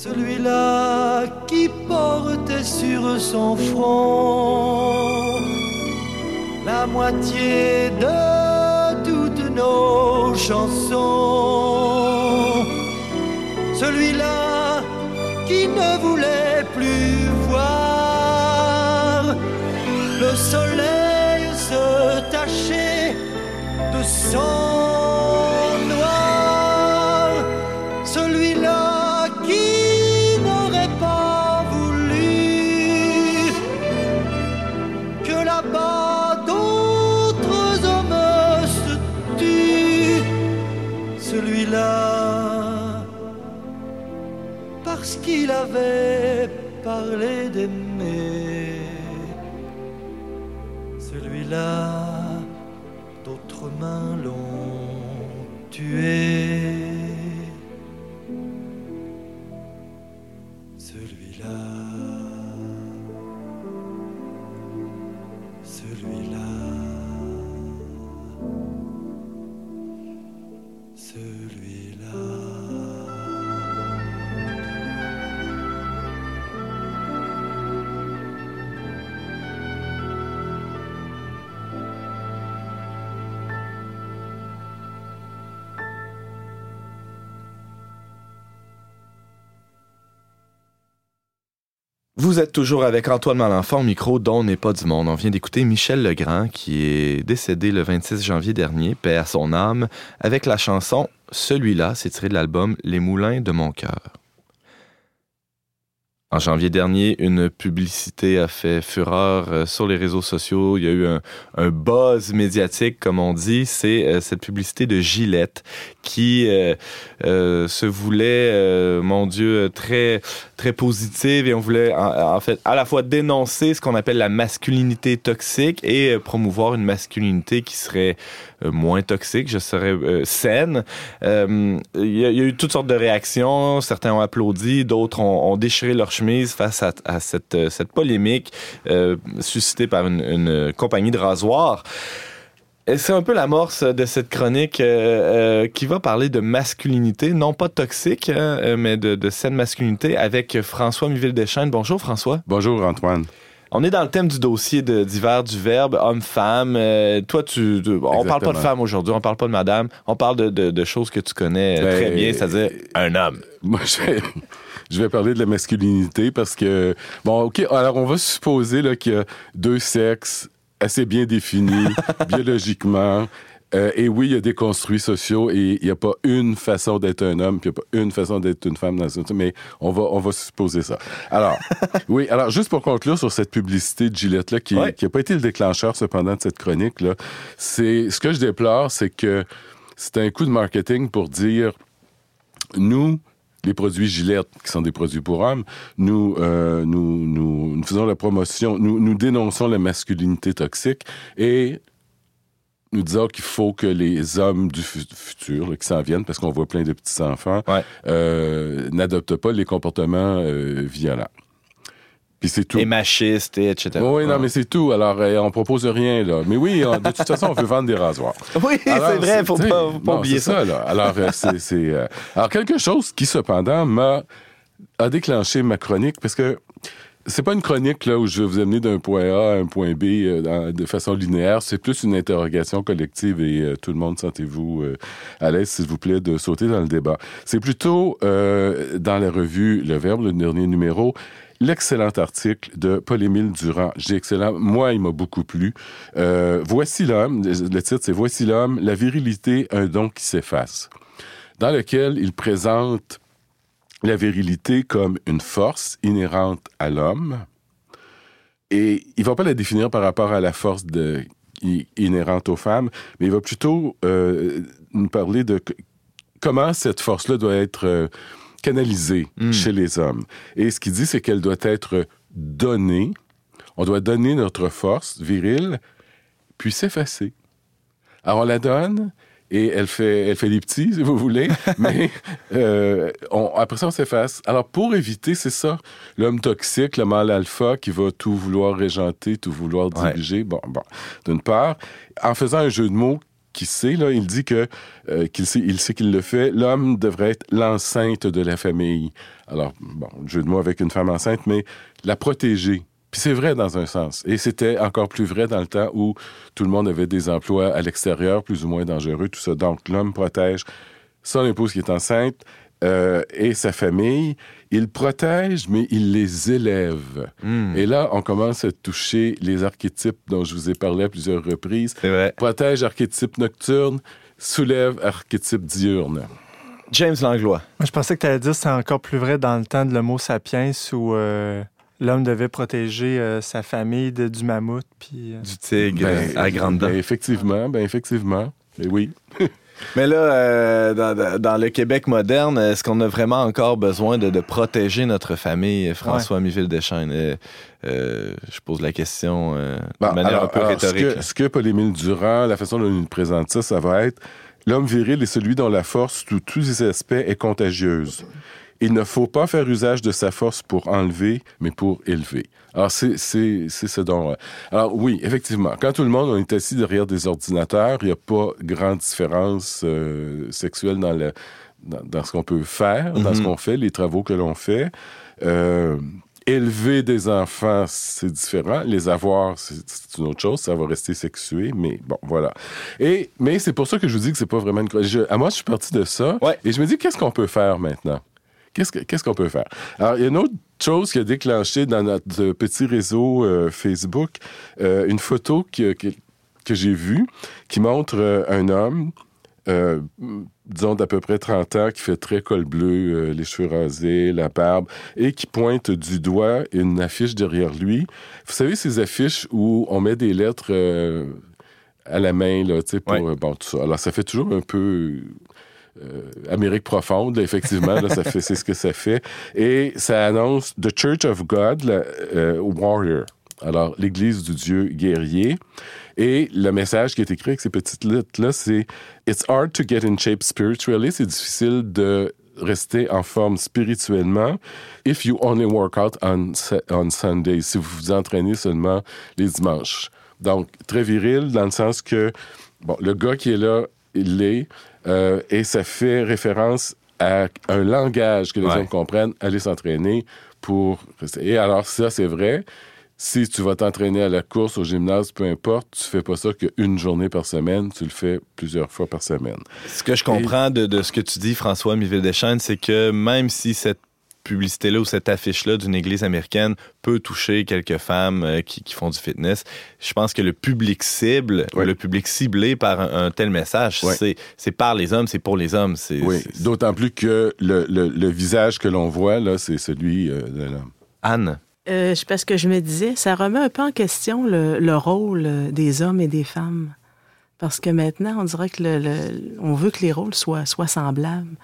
Celui-là qui portait sur son front la moitié de toutes nos chansons. Celui-là qui ne voulait plus voir le soleil se tacher de sang. Vous êtes toujours avec Antoine Malenfant micro dont n'est pas du monde. On vient d'écouter Michel Legrand qui est décédé le 26 janvier dernier, paix à son âme, avec la chanson Celui-là, c'est tiré de l'album Les Moulins de mon cœur. En janvier dernier, une publicité a fait fureur euh, sur les réseaux sociaux. Il y a eu un, buzz médiatique, comme on dit. C'est euh, cette publicité de Gillette qui euh, se voulait, mon Dieu, très très positive et on voulait en, fait à la fois dénoncer ce qu'on appelle la masculinité toxique et promouvoir une masculinité qui serait moins toxique, je serais saine. Il y, a- eu toutes sortes de réactions. Certains ont applaudi, d'autres ont, ont déchiré leur chemise face à, à cette, euh, cette polémique euh, suscitée par une, une compagnie de rasoirs. C'est un peu l'amorce de cette chronique euh, euh, qui va parler de masculinité, non pas toxique, hein, mais de, de saine masculinité avec François Miville-Deschênes. Bonjour François. Bonjour Antoine. On est dans le thème du dossier d'hiver du verbe homme-femme. Euh, toi, tu, tu- on parle pas de Exactement. femme aujourd'hui, on parle pas de madame, on parle de, de- de choses que tu connais Ben, très bien, c'est-à-dire un homme. Moi, je je vais parler de la masculinité parce que, bon, OK, alors on va supposer là, qu'il y a deux sexes assez bien définis biologiquement. Euh, et oui, il y a des construits sociaux et il n'y a pas une façon d'être un homme, puis il n'y a pas une façon d'être une femme dans ce mais on va, on va supposer ça. Alors, oui, alors juste pour conclure sur cette publicité de Gillette-là, qui n'a Ouais. pas été le déclencheur cependant de cette chronique-là, c'est ce que je déplore, c'est que c'est un coup de marketing pour dire nous, les produits Gillette, qui sont des produits pour hommes, nous, euh, nous, nous, nous faisons la promotion, nous, nous dénonçons la masculinité toxique et nous disons qu'il faut que les hommes du fu- futur, là, qui s'en viennent, parce qu'on voit plein de petits-enfants, Ouais. euh, n'adoptent pas les comportements euh, violents. Puis c'est tout. Et machiste, et etc. Oui, non, mais c'est tout. Alors, euh, on propose rien, là. Mais oui, on- de toute façon, on veut vendre des rasoirs. Oui, c'est vrai, faut pas, faut pas non, oublier c'est ça. là. Alors, euh, c'est, c'est, euh, alors, quelque chose qui, cependant, m'a a déclenché ma chronique, parce que c'est pas une chronique là où je vais vous amener d'un point A à un point B euh, dans- de façon linéaire. C'est plus une interrogation collective et euh, tout le monde, sentez-vous euh, à l'aise, s'il vous plaît, de sauter dans le débat. C'est plutôt euh, dans la revue Le Verbe, le dernier numéro, l'excellent article de Paul-Émile Durand. J'ai excellent. Moi, il m'a beaucoup plu. Euh, Voici l'homme. Le titre, c'est Voici l'homme, la virilité, un don qui s'efface. Dans lequel il présente la virilité comme une force inhérente à l'homme. Et il va pas la définir par rapport à la force de, inhérente aux femmes, mais il va plutôt euh, nous parler de comment cette force-là doit être euh, canalisée Mm. chez les hommes. Et ce qu'il dit, c'est qu'elle doit être donnée. On doit donner notre force virile, puis s'effacer. Alors on la donne, et elle fait, elle fait des petits, si vous voulez, mais euh, on- après ça, on s'efface. Alors, pour éviter, c'est ça, l'homme toxique, le mâle alpha qui va tout vouloir régenter, tout vouloir Ouais. diriger, bon, bon, d'une part, en faisant un jeu de mots il dit euh, qu'il sait, il sait qu'il le fait. L'homme devrait être l'enceinte de la famille. Alors, bon, jeu de mots avec une femme enceinte, mais la protéger. Puis c'est vrai dans un sens. Et c'était encore plus vrai dans le temps où tout le monde avait des emplois à l'extérieur, plus ou moins dangereux, tout ça. Donc, l'homme protège son épouse qui est enceinte euh, et sa famille, il protège, mais il les élève. Hmm. Et là, on commence à toucher les archétypes dont je vous ai parlé à plusieurs reprises. C'est vrai. Protège archétype nocturne, soulève archétype diurne. James Langlois. Moi, je pensais que tu allais dire que c'était encore plus vrai dans le temps de l'Homo sapiens où euh, l'homme devait protéger euh, sa famille de- du mammouth. Puis, euh, Du tigre Ben, à grande dent. ben, effectivement, ben effectivement. Et oui. Mais là, euh, dans, le Québec moderne, est-ce qu'on a vraiment encore besoin de, de protéger notre famille, François Miville-Deschênes? Euh, euh, je pose la question Bon, de manière alors- un peu alors, ce rhétorique. que, là. ce que Paul-Émile Durand, la façon dont il nous présente ça, ça va être l'homme viril est celui dont la force, sous tous ses aspects, est contagieuse. Il ne faut pas faire usage de sa force pour enlever, mais pour élever. Alors, c'est c'est- c'est ce dont... Alors, oui, effectivement, quand tout le monde on est assis derrière des ordinateurs, il n'y a pas grande différence euh, sexuelle dans, le, dans, dans ce qu'on peut faire, dans ce Mhm. qu'on fait, les travaux que l'on fait. Euh, élever des enfants, c'est différent. Les avoir, c'est c'est une autre chose. Ça va rester sexué, mais bon, voilà. Et, mais c'est pour ça que je vous dis que c'est pas vraiment une... je- à moi, je suis parti de ça. Ouais. Et je me dis, qu'est-ce qu'on peut faire maintenant? Qu'est-ce que- qu'est-ce qu'on peut faire? Alors, il y a une autre chose qui a déclenché dans notre euh, petit réseau euh, Facebook euh, une photo que, que, que j'ai vue qui montre euh, un homme, disons d'à peu près 30 ans, qui fait très col bleu, les cheveux rasés, la barbe, et qui pointe du doigt une affiche derrière lui. Vous savez, ces affiches où on met des lettres à la main, là, tu sais, pour... Ouais. bon, tout ça. Alors, ça fait toujours un peu... euh, Amérique profonde, effectivement, c'est ce que ça fait. Et ça annonce The Church of God, euh, Warrior. Alors, l'Église du Dieu guerrier. Et le message qui est écrit avec ces petites lettres-là, c'est It's hard to get in shape spiritually. C'est difficile de rester en forme spirituellement if you only work out on, on Sunday, si vous vous entraînez seulement les dimanches. Donc, très viril dans le sens que, bon, le gars qui est là, il l'est, euh, et ça fait référence à un langage que les Ouais. hommes comprennent, aller s'entraîner pour. Et alors, ça, c'est vrai. Si tu vas t'entraîner à la course, au gymnase, peu importe, tu fais pas ça qu'une journée par semaine, tu le fais plusieurs fois par semaine. Ce que je comprends de, de ce que tu dis, François Miville-Deschênes, c'est que même si cette publicité-là ou cette affiche-là d'une église américaine peut toucher quelques femmes euh, qui, qui font du fitness, je pense que le public cible, le public ciblé par un, un tel message, c'est, c'est par les hommes, c'est pour les hommes. C'est, Oui, c'est- d'autant plus que le, le- le visage que l'on voit, là, c'est celui euh, de l'homme. Anne, Euh, je- parce que je me disais, ça remet un peu en question le, le rôle euh, des hommes et des femmes. Parce que maintenant, on dirait que le, le- on veut que les rôles soient, soient semblables.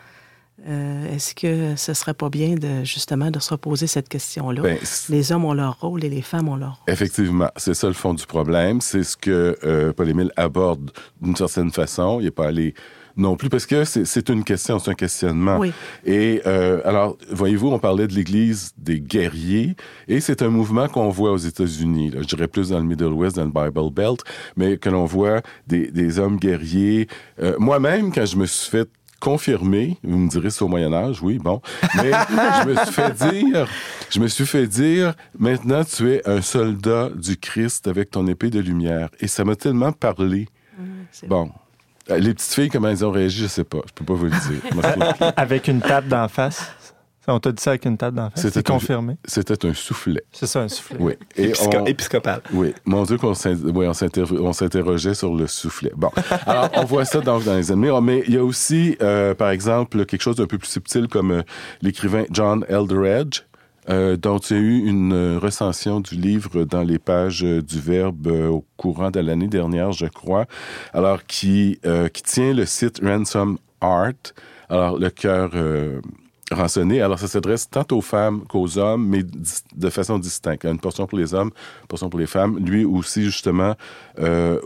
Euh, Est-ce que ce serait pas bien de justement de se reposer cette question-là? Ben, les hommes ont leur rôle et les femmes ont leur rôle. Effectivement, c'est ça le fond du problème. C'est ce que euh, Paul-Émile aborde d'une certaine façon. Il n'est pas allé non plus, parce que c'est une question, c'est un questionnement. Oui. Et euh, alors, voyez-vous, on parlait de l'Église des guerriers, et c'est un mouvement qu'on voit aux États-Unis. Je dirais plus dans le Middle West, dans le Bible Belt, mais que l'on voit des, des hommes guerriers. Moi-même, quand je me suis fait confirmer, vous me direz c'est au Moyen Âge, oui, bon, mais je me suis fait dire, je me suis fait dire, maintenant tu es un soldat du Christ avec ton épée de lumière, et ça m'a tellement parlé. C'est- Bon, Euh, les petites filles comment elles ont réagi, je sais pas, je peux pas vous le dire. Avec une tape d'en face? On t'a dit ça avec une tape d'en face. C'était confirmé. C'était un soufflet. C'est ça, un soufflet. Oui. Et épisco- on- épiscopal. Oui, mon Dieu, qu'on s'in- oui, on s'inter- on s'interrogeait sur le soufflet. Bon, alors on voit ça donc dans les ennemis, mais il y a aussi, euh, par exemple, quelque chose d'un peu plus subtil comme euh, l'écrivain John Eldredge, euh, dont il y a eu une recension du livre dans les pages euh, du Verbe euh, au courant de l'année dernière, je crois. Alors qui euh, qui tient le site Ransom Art. Alors le cœur euh, Alors, ça s'adresse tant aux femmes qu'aux hommes, mais de façon distincte. Une portion pour les hommes, une portion pour les femmes. Lui aussi, justement, euh,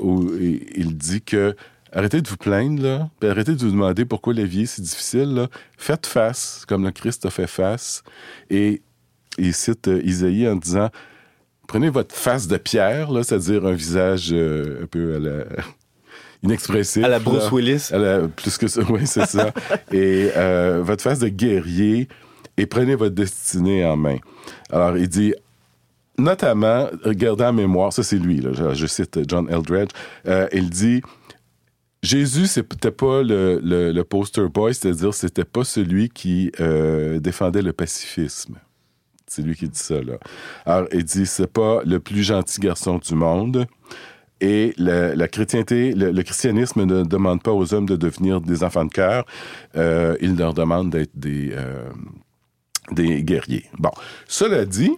il dit que arrêtez de vous plaindre, arrêtez de vous demander pourquoi la vie est si difficile. Faites face, comme le Christ a fait face. Et il cite euh, Isaïe en disant Prenez votre face de pierre, c'est-à-dire un visage euh, un peu à la... inexpressif. À la Bruce. Willis. Plus que ça, oui, c'est ça. et euh, votre face de guerrier et prenez votre destinée en main. Alors, il dit, notamment, regardez en mémoire, ça c'est lui, là, je, je cite John Eldredge, euh, il dit, Jésus, c'était pas le, le, le, poster boy, c'est-à-dire c'était pas celui qui euh, défendait le pacifisme. C'est lui qui dit ça, là. Alors, il dit, c'est pas le plus gentil garçon du monde. Et la, la chrétienté, le, le, christianisme ne demande pas aux hommes de devenir des enfants de cœur. Euh, il leur demande d'être des, euh, des guerriers. Bon, cela dit,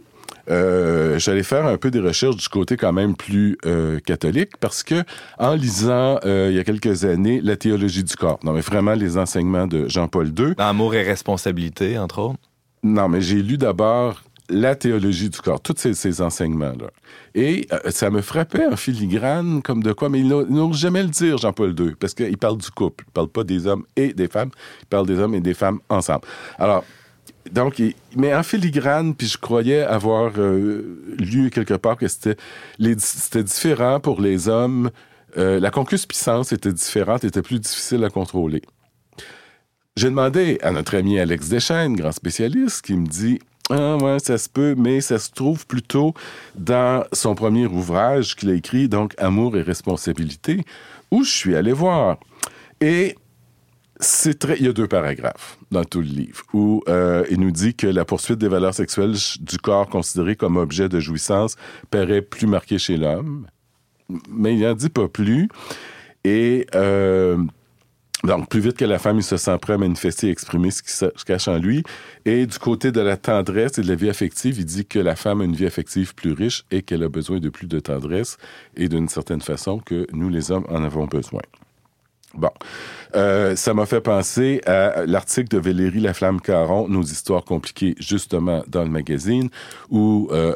euh, j'allais faire un peu des recherches du côté quand même plus euh, catholique parce que en lisant euh, il y a quelques années la théologie du corps, non mais vraiment les enseignements de Jean-Paul II. Amour et responsabilité, entre autres. Non, mais j'ai lu d'abord la théologie du corps, tous ces, enseignements-là. Et euh, ça me frappait en filigrane comme de quoi, mais ils n'osent jamais le dire, Jean-Paul II, parce qu'il parle du couple. Il parle pas des hommes et des femmes, il parle des hommes et des femmes ensemble. Alors, donc, mais en filigrane, puis je croyais avoir euh, lu quelque part que c'était différent pour les hommes. Euh, la concupiscence était différente, était plus difficile à contrôler. J'ai demandé à notre ami Alex Deschênes, grand spécialiste, qui me dit ah ouais, ça se peut, mais ça se trouve plutôt dans son premier ouvrage qu'il a écrit, donc Amour et responsabilité, où je suis allé voir. Et c'est très. Il y a deux paragraphes dans tout le livre où euh, il nous dit que la poursuite des valeurs sexuelles du corps considéré comme objet de jouissance paraît plus marquée chez l'homme, mais il n'en dit pas plus. Et euh, donc, plus vite que la femme, il se sent prêt à manifester et exprimer ce qui se cache en lui. Et du côté de la tendresse et de la vie affective, il dit que la femme a une vie affective plus riche et qu'elle a besoin de plus de tendresse et d'une certaine façon que nous, les hommes, en avons besoin. Bon, euh, ça m'a fait penser à l'article de Valérie Laflamme-Caron, Nos histoires compliquées, justement dans le magazine, où euh,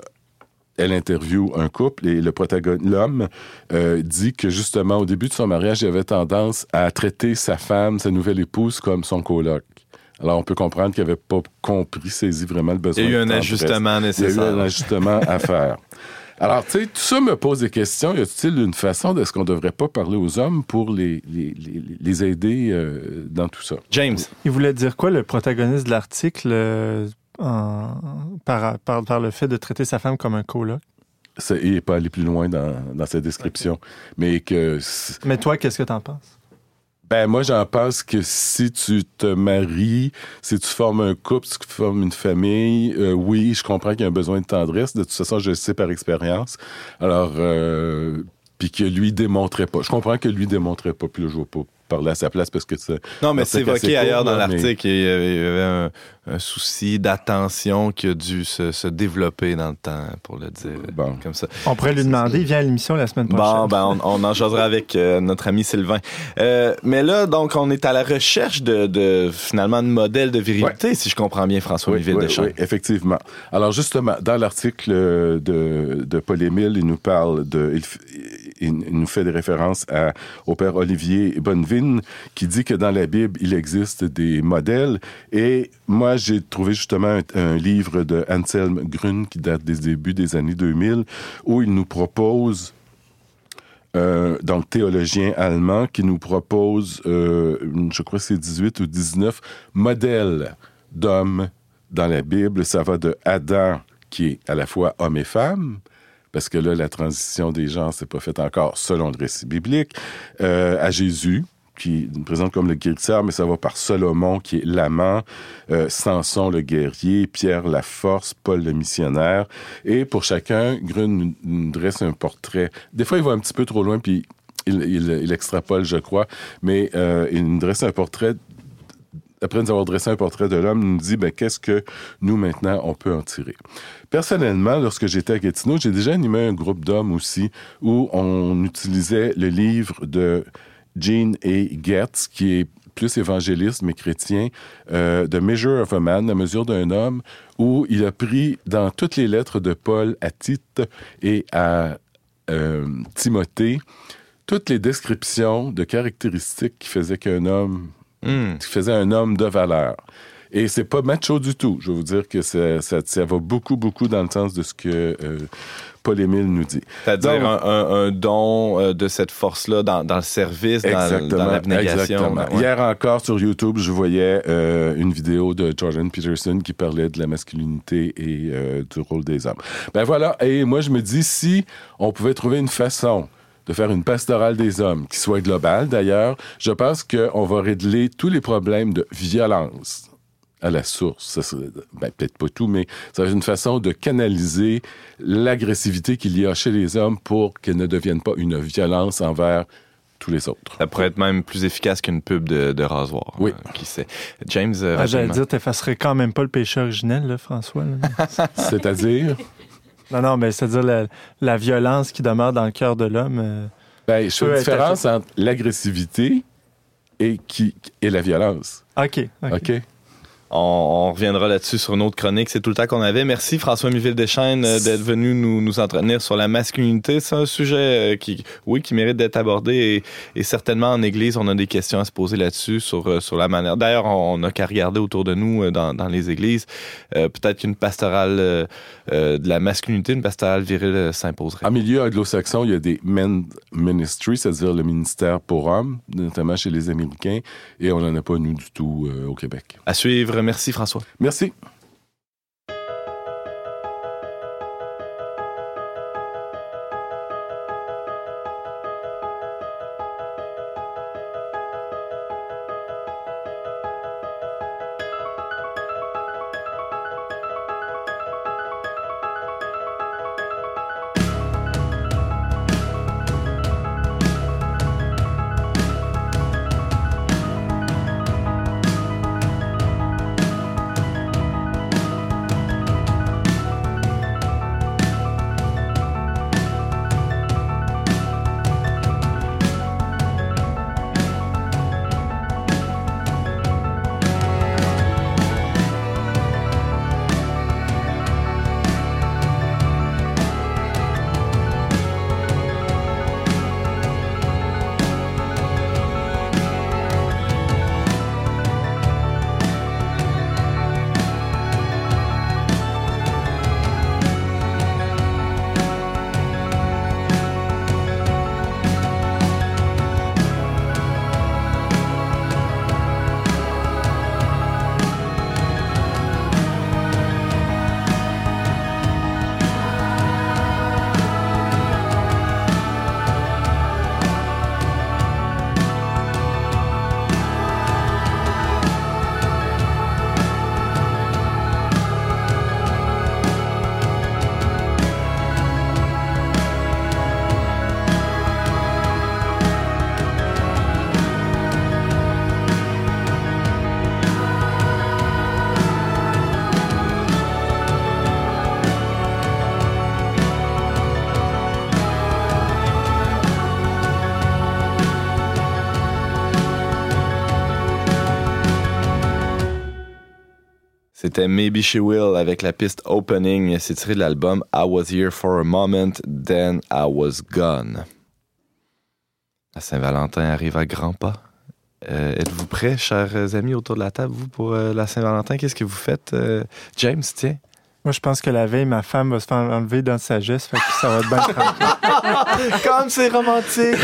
elle interviewe un couple et le protagoniste, l'homme, euh, dit que justement au début de son mariage, il avait tendance à traiter sa femme, sa nouvelle épouse, comme son coloc. Alors, on peut comprendre qu'il n'avait pas compris, saisi vraiment le besoin. Il y a eu un ajustement nécessaire. Il y a eu un ajustement à faire. Alors, tu sais, tout ça me pose des questions. Y a-t-il une façon de ce qu'on ne devrait pas parler aux hommes pour les, les, les, les aider euh, dans tout ça? James. Il voulait dire quoi, le protagoniste de l'article, euh, par, par, par, le fait de traiter sa femme comme un coloc? Ça, il n'est pas allé plus loin dans, dans sa description. Okay. Mais que. Mais toi, qu'est-ce que tu en penses? Ben moi j'en pense que si tu te maries, si tu formes un couple, si tu formes une famille, euh, oui, je comprends qu'il y a un besoin de tendresse. De toute façon, je le sais par expérience. Alors, euh, puis que lui démontrait pas. Je comprends que lui démontrait pas. Puis là, je vois pas parler à sa place parce que c'est. Non, mais c'est évoqué ailleurs dans l'article. Mais... Il y avait un, un souci d'attention qui a dû se, se, développer dans le temps, pour le dire bon. comme ça. On pourrait lui demander, il vient à l'émission la semaine prochaine. Bon, ben, on, on en jasera avec euh, notre ami Sylvain. Euh, mais là, donc, on est à la recherche de, de finalement, de modèles de ouais. si je comprends bien, François-Olivier oui, Deschamps. Oui, effectivement. Alors, justement, dans l'article de, de Paul-Émile, il nous parle de... Il, il, nous fait des références à, au père Olivier Bonneville, qui dit que dans la Bible, il existe des modèles. Et moi, j'ai trouvé justement un, livre de Anselm Grün qui date des débuts des années 2000, où il nous propose euh, donc théologien allemand qui nous propose, euh, je crois que c'est 18 ou 19 modèles d'hommes dans la Bible. Ça va de Adam, qui est à la fois homme et femme, parce que là, la transition des genres, c'est pas fait encore selon le récit biblique, euh, à Jésus, qui nous présente comme le guérisseur, mais ça va par Salomon, qui est l'amant, euh, Samson, le guerrier, Pierre, la force, Paul, le missionnaire. Et pour chacun, Grun nous dresse un portrait. Des fois, il va un petit peu trop loin, puis il, il, il extrapole, je crois, mais euh, il nous dresse un portrait après nous avoir dressé un portrait de l'homme, nous dit ben, qu'est-ce que nous, maintenant, on peut en tirer? Personnellement, lorsque j'étais à Gatineau, j'ai déjà animé un groupe d'hommes aussi où on utilisait le livre de Gene A. Getz, qui est plus évangéliste mais chrétien, euh, The Measure of a Man, la mesure d'un homme, où il a pris dans toutes les lettres de Paul à Tite et à euh, Timothée toutes les descriptions de caractéristiques qui faisaient qu'un homme, mm. qui faisait un homme de valeur. Et c'est pas macho du tout. Je veux vous dire que ça, ça, ça, va beaucoup, beaucoup dans le sens de ce que euh, Paul-Émile nous dit. C'est-à-dire un, un, un, don euh, de cette force-là dans, dans, le service, exactement, dans, l'abnégation. Exactement. Ouais. Hier encore, sur YouTube, je voyais euh, une vidéo de Jordan Peterson qui parlait de la masculinité et euh, du rôle des hommes. Ben voilà, et moi je me dis, si on pouvait trouver une façon de faire une pastorale des hommes qui soit globale d'ailleurs, je pense qu'on va régler tous les problèmes de violence à la source. Ça serait- ben, peut-être pas tout, mais c'est une façon de canaliser l'agressivité qu'il y a chez les hommes pour qu'elle ne devienne pas une violence envers tous les autres. Ça pourrait être même plus efficace qu'une pub de, de rasoir. Oui. euh, qui sait. James, euh, Ah, J'allais dire, t'effacerais quand même pas le péché originel, là, François. là. C'est-à-dire, non, non, mais c'est-à-dire la, la violence qui demeure dans le cœur de l'homme. euh, ben, je fais une différence entre l'agressivité et, qui, et la violence. OK. OK. OK? On, on reviendra là-dessus sur une autre chronique. C'est tout le temps qu'on avait. Merci François Miville Deschênes euh, d'être venu nous, nous entretenir sur la masculinité. C'est un sujet euh, qui, oui, qui mérite d'être abordé et, et certainement en Église, on a des questions à se poser là-dessus sur euh, sur la manière. D'ailleurs, on n'a qu'à regarder autour de nous dans, dans les églises. Euh, Peut-être qu'une pastorale euh, de la masculinité, une pastorale virile s'imposerait. En milieu anglo-saxon, il y a des men ministry, c'est-à-dire le ministère pour hommes, notamment chez les Américains, et on n'en a pas, nous, du tout euh, au Québec. À suivre. Merci François. Merci. C'était Maybe She Will avec la piste Opening. C'est tiré de l'album I Was Here for a Moment, Then I Was Gone. La Saint-Valentin arrive à grands pas. Euh, Êtes-vous prêts, chers amis autour de la table, vous, pour euh, la Saint-Valentin? Qu'est-ce que vous faites? Euh, James, tiens. Moi, je pense que la veille, ma femme va se faire enlever dans sa geste, fait que ça va être bien tranquille. Comme c'est romantique!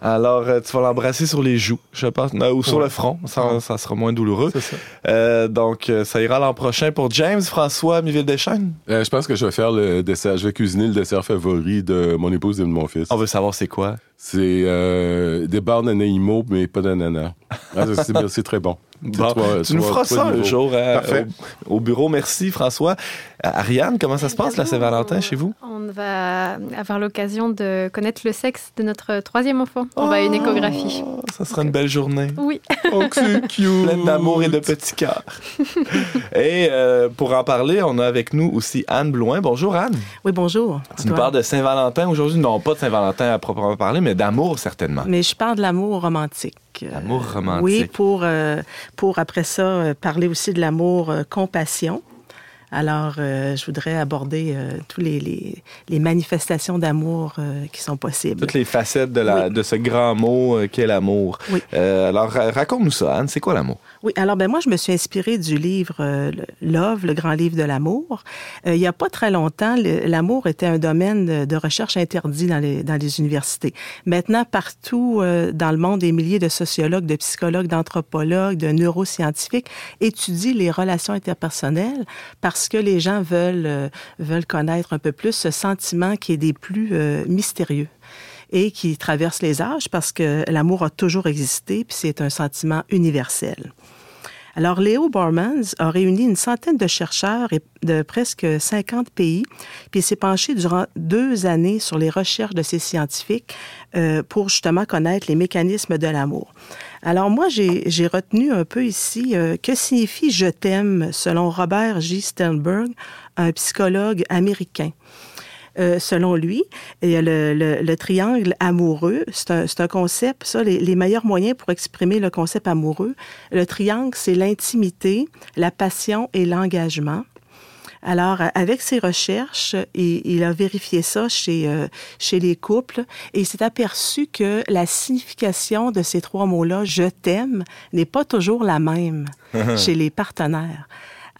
Alors, euh, tu vas l'embrasser sur les joues, je pense, non, ou sur Ouais. le front, ça, ça sera moins douloureux. C'est ça. Euh, donc, euh, ça ira l'an prochain pour James, François, Miville-Deschênes. Euh, je pense que je vais faire le dessert. Je vais cuisiner le dessert favori de mon épouse et de mon fils. On veut savoir c'est quoi? C'est euh, des barres d'anaïmo, mais pas d'ananas. Ah, c'est très bon. Bon, tu nous feras ça un niveaux. jour euh, Parfait. au, au bureau. Merci, François. Euh, Ariane, comment ça se passe, la Saint-Valentin, chez vous? On va avoir l'occasion de connaître le sexe de notre troisième enfant. On va à une échographie. Oh, ça sera une belle journée. Oui. Oh, c'est cute! Pleine d'amour et de petits cœurs. et euh, pour en parler, on a avec nous aussi Anne Blouin. Bonjour, Anne. Oui, bonjour. Tu nous parles de Saint-Valentin aujourd'hui. Non, pas de Saint-Valentin à proprement parler, mais d'amour, certainement. Mais je parle de l'amour romantique. Euh, L'amour romantique. Oui, pour, euh, pour après ça euh, parler aussi de l'amour euh, compassion. Alors, euh, je voudrais aborder euh, tous les, les, manifestations d'amour euh, qui sont possibles. Toutes les facettes de, la, de ce grand mot euh, qu'est l'amour. Oui. Alors, ra- raconte-nous ça, Anne. C'est quoi l'amour? Oui, alors ben moi, je me suis inspirée du livre Love, le grand livre de l'amour. Il n'y a pas très longtemps, l'amour était un domaine de, recherche interdit dans les, dans les universités. Maintenant, partout dans le monde, des milliers de sociologues, de psychologues, d'anthropologues, de neuroscientifiques étudient les relations interpersonnelles parce que les gens veulent, euh, veulent connaître un peu plus ce sentiment qui est des plus euh, mystérieux. et qui traverse les âges parce que l'amour a toujours existé, puis c'est un sentiment universel. Alors, Léo Bormans a réuni une centaine de chercheurs de presque 50 pays, puis s'est penché durant deux années sur les recherches de ces scientifiques euh, pour justement connaître les mécanismes de l'amour. Alors moi, j'ai retenu un peu ici euh, que signifie je t'aime selon Robert J. Sternberg, un psychologue américain. Euh, selon lui, il y a le, le, triangle amoureux. C'est un, un, concept, ça, les, les, meilleurs moyens pour exprimer le concept amoureux. Le triangle, c'est l'intimité, la passion et l'engagement. Alors, avec ses recherches, il, il a vérifié ça chez, euh, chez les couples et il s'est aperçu que la signification de ces trois mots-là, je t'aime, n'est pas toujours la même chez les partenaires.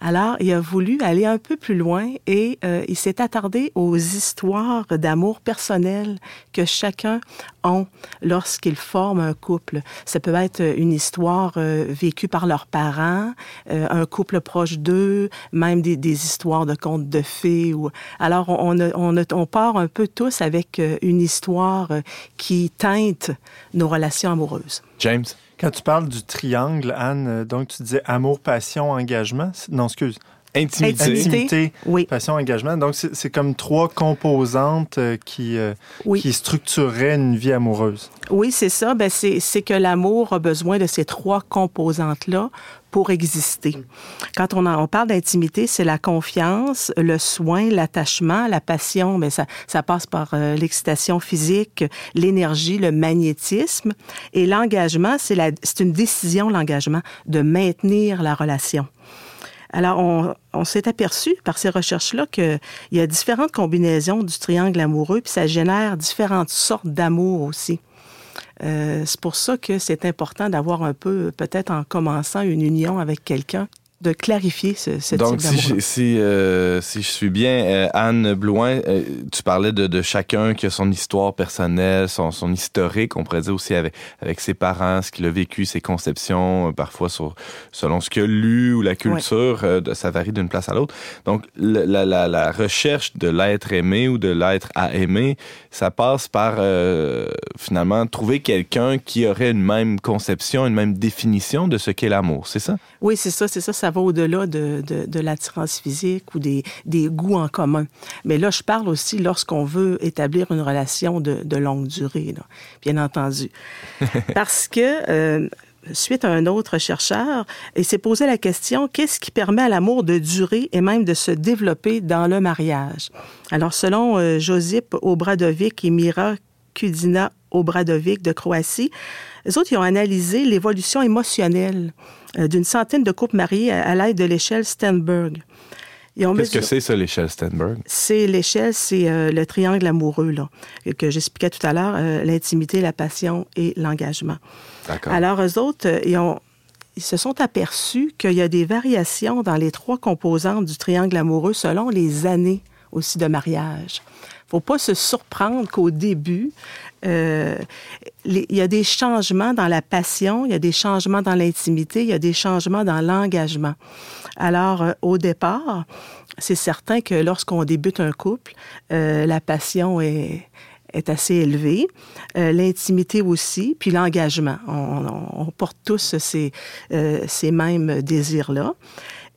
Alors, il a voulu aller un peu plus loin et euh, il s'est attardé aux histoires d'amour personnel que chacun a lorsqu'il forme un couple. Ça peut être une histoire euh, vécue par leurs parents, euh, un couple proche d'eux, même des, histoires de contes de fées. Ou... Alors, on, on, part un peu tous avec une histoire qui teinte nos relations amoureuses. James? Quand tu parles du triangle, Anne, euh, donc tu disais amour, passion, engagement. Non, excuse. Intimité. Intimité, oui. passion, engagement. Donc, c'est comme trois composantes euh, qui, euh, oui. qui structureraient une vie amoureuse. Oui, c'est ça. Ben, c'est que l'amour a besoin de ces trois composantes-là pour exister. Quand on, en, on parle d'intimité, c'est la confiance, le soin, l'attachement, la passion, mais ça, ça passe par euh, l'excitation physique, l'énergie, le magnétisme. Et l'engagement, c'est une décision, l'engagement, de maintenir la relation. Alors, on, s'est aperçu par ces recherches-là qu'il y a différentes combinaisons du triangle amoureux, puis ça génère différentes sortes d'amour aussi. Euh, c'est pour ça que c'est important d'avoir un peu, peut-être en commençant une union avec quelqu'un, de clarifier ce, ce Donc, type si, si, euh, si, je suis bien, euh, Anne Blouin, euh, tu parlais de, de, chacun qui a son histoire personnelle, son, son, historique, on pourrait dire aussi avec, avec ses parents, ce qu'il a vécu, ses conceptions, parfois sur, selon ce qu'il a lu ou la culture, ouais. ça varie d'une place à l'autre. Donc, la, la, la, recherche de l'être aimé ou de l'être à aimer, ça passe par finalement trouver quelqu'un qui aurait une même conception, une même définition de ce qu'est l'amour, c'est ça? Oui, c'est ça, c'est ça. Ça va au-delà de, de, de l'attirance physique ou des, des, goûts en commun. Mais là, je parle aussi lorsqu'on veut établir une relation de, de longue durée, là, bien entendu. Parce que, euh, suite à un autre chercheur, il s'est posé la question qu'est-ce qui permet à l'amour de durer et même de se développer dans le mariage? Alors, selon euh, Josip Obradovic et Mira Kudina Obradovic de Croatie, les autres, ils ont analysé l'évolution émotionnelle euh, d'une centaine de couples mariés à, à l'aide de l'échelle Sternberg. Qu'est-ce que c'est ça, l'échelle Sternberg? C'est l'échelle, c'est euh, le triangle amoureux là, que j'expliquais tout à l'heure, euh, l'intimité, la passion et l'engagement. D'accord. Alors, eux autres, euh, ils, ont, ils se sont aperçus qu'il y a des variations dans les trois composantes du triangle amoureux selon les années aussi de mariage. faut pas se surprendre qu'au début, euh, il y a des changements dans la passion, il y a des changements dans l'intimité, il y a des changements dans l'engagement. Alors, euh, au départ, c'est certain que lorsqu'on débute un couple, euh, la passion est assez élevée, l'intimité aussi, puis l'engagement. On, porte tous ces mêmes désirs-là.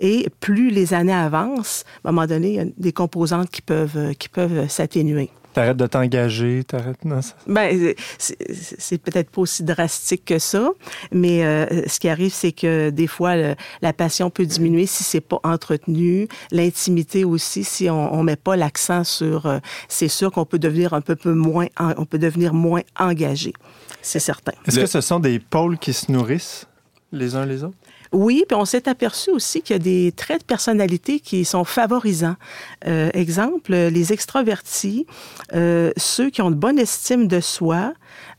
Et plus les années avancent, à un moment donné, il y a des composantes qui peuvent, qui peuvent s'atténuer. T'arrêtes de t'engager, t'arrêtes... Non, ça... Ben, c'est peut-être pas aussi drastique que ça, mais euh, ce qui arrive, c'est que des fois, le, la passion peut diminuer si c'est pas entretenu, l'intimité aussi, si on, on met pas l'accent sur... Euh, c'est sûr qu'on peut devenir un peu, peu moins... On peut devenir moins engagé, c'est certain. Est-ce que ce sont des pôles qui se nourrissent les uns les autres? Oui, puis on s'est aperçu aussi qu'il y a des traits de personnalité qui sont favorisants. Euh, exemple, les extravertis, euh, ceux qui ont de bonne estime de soi,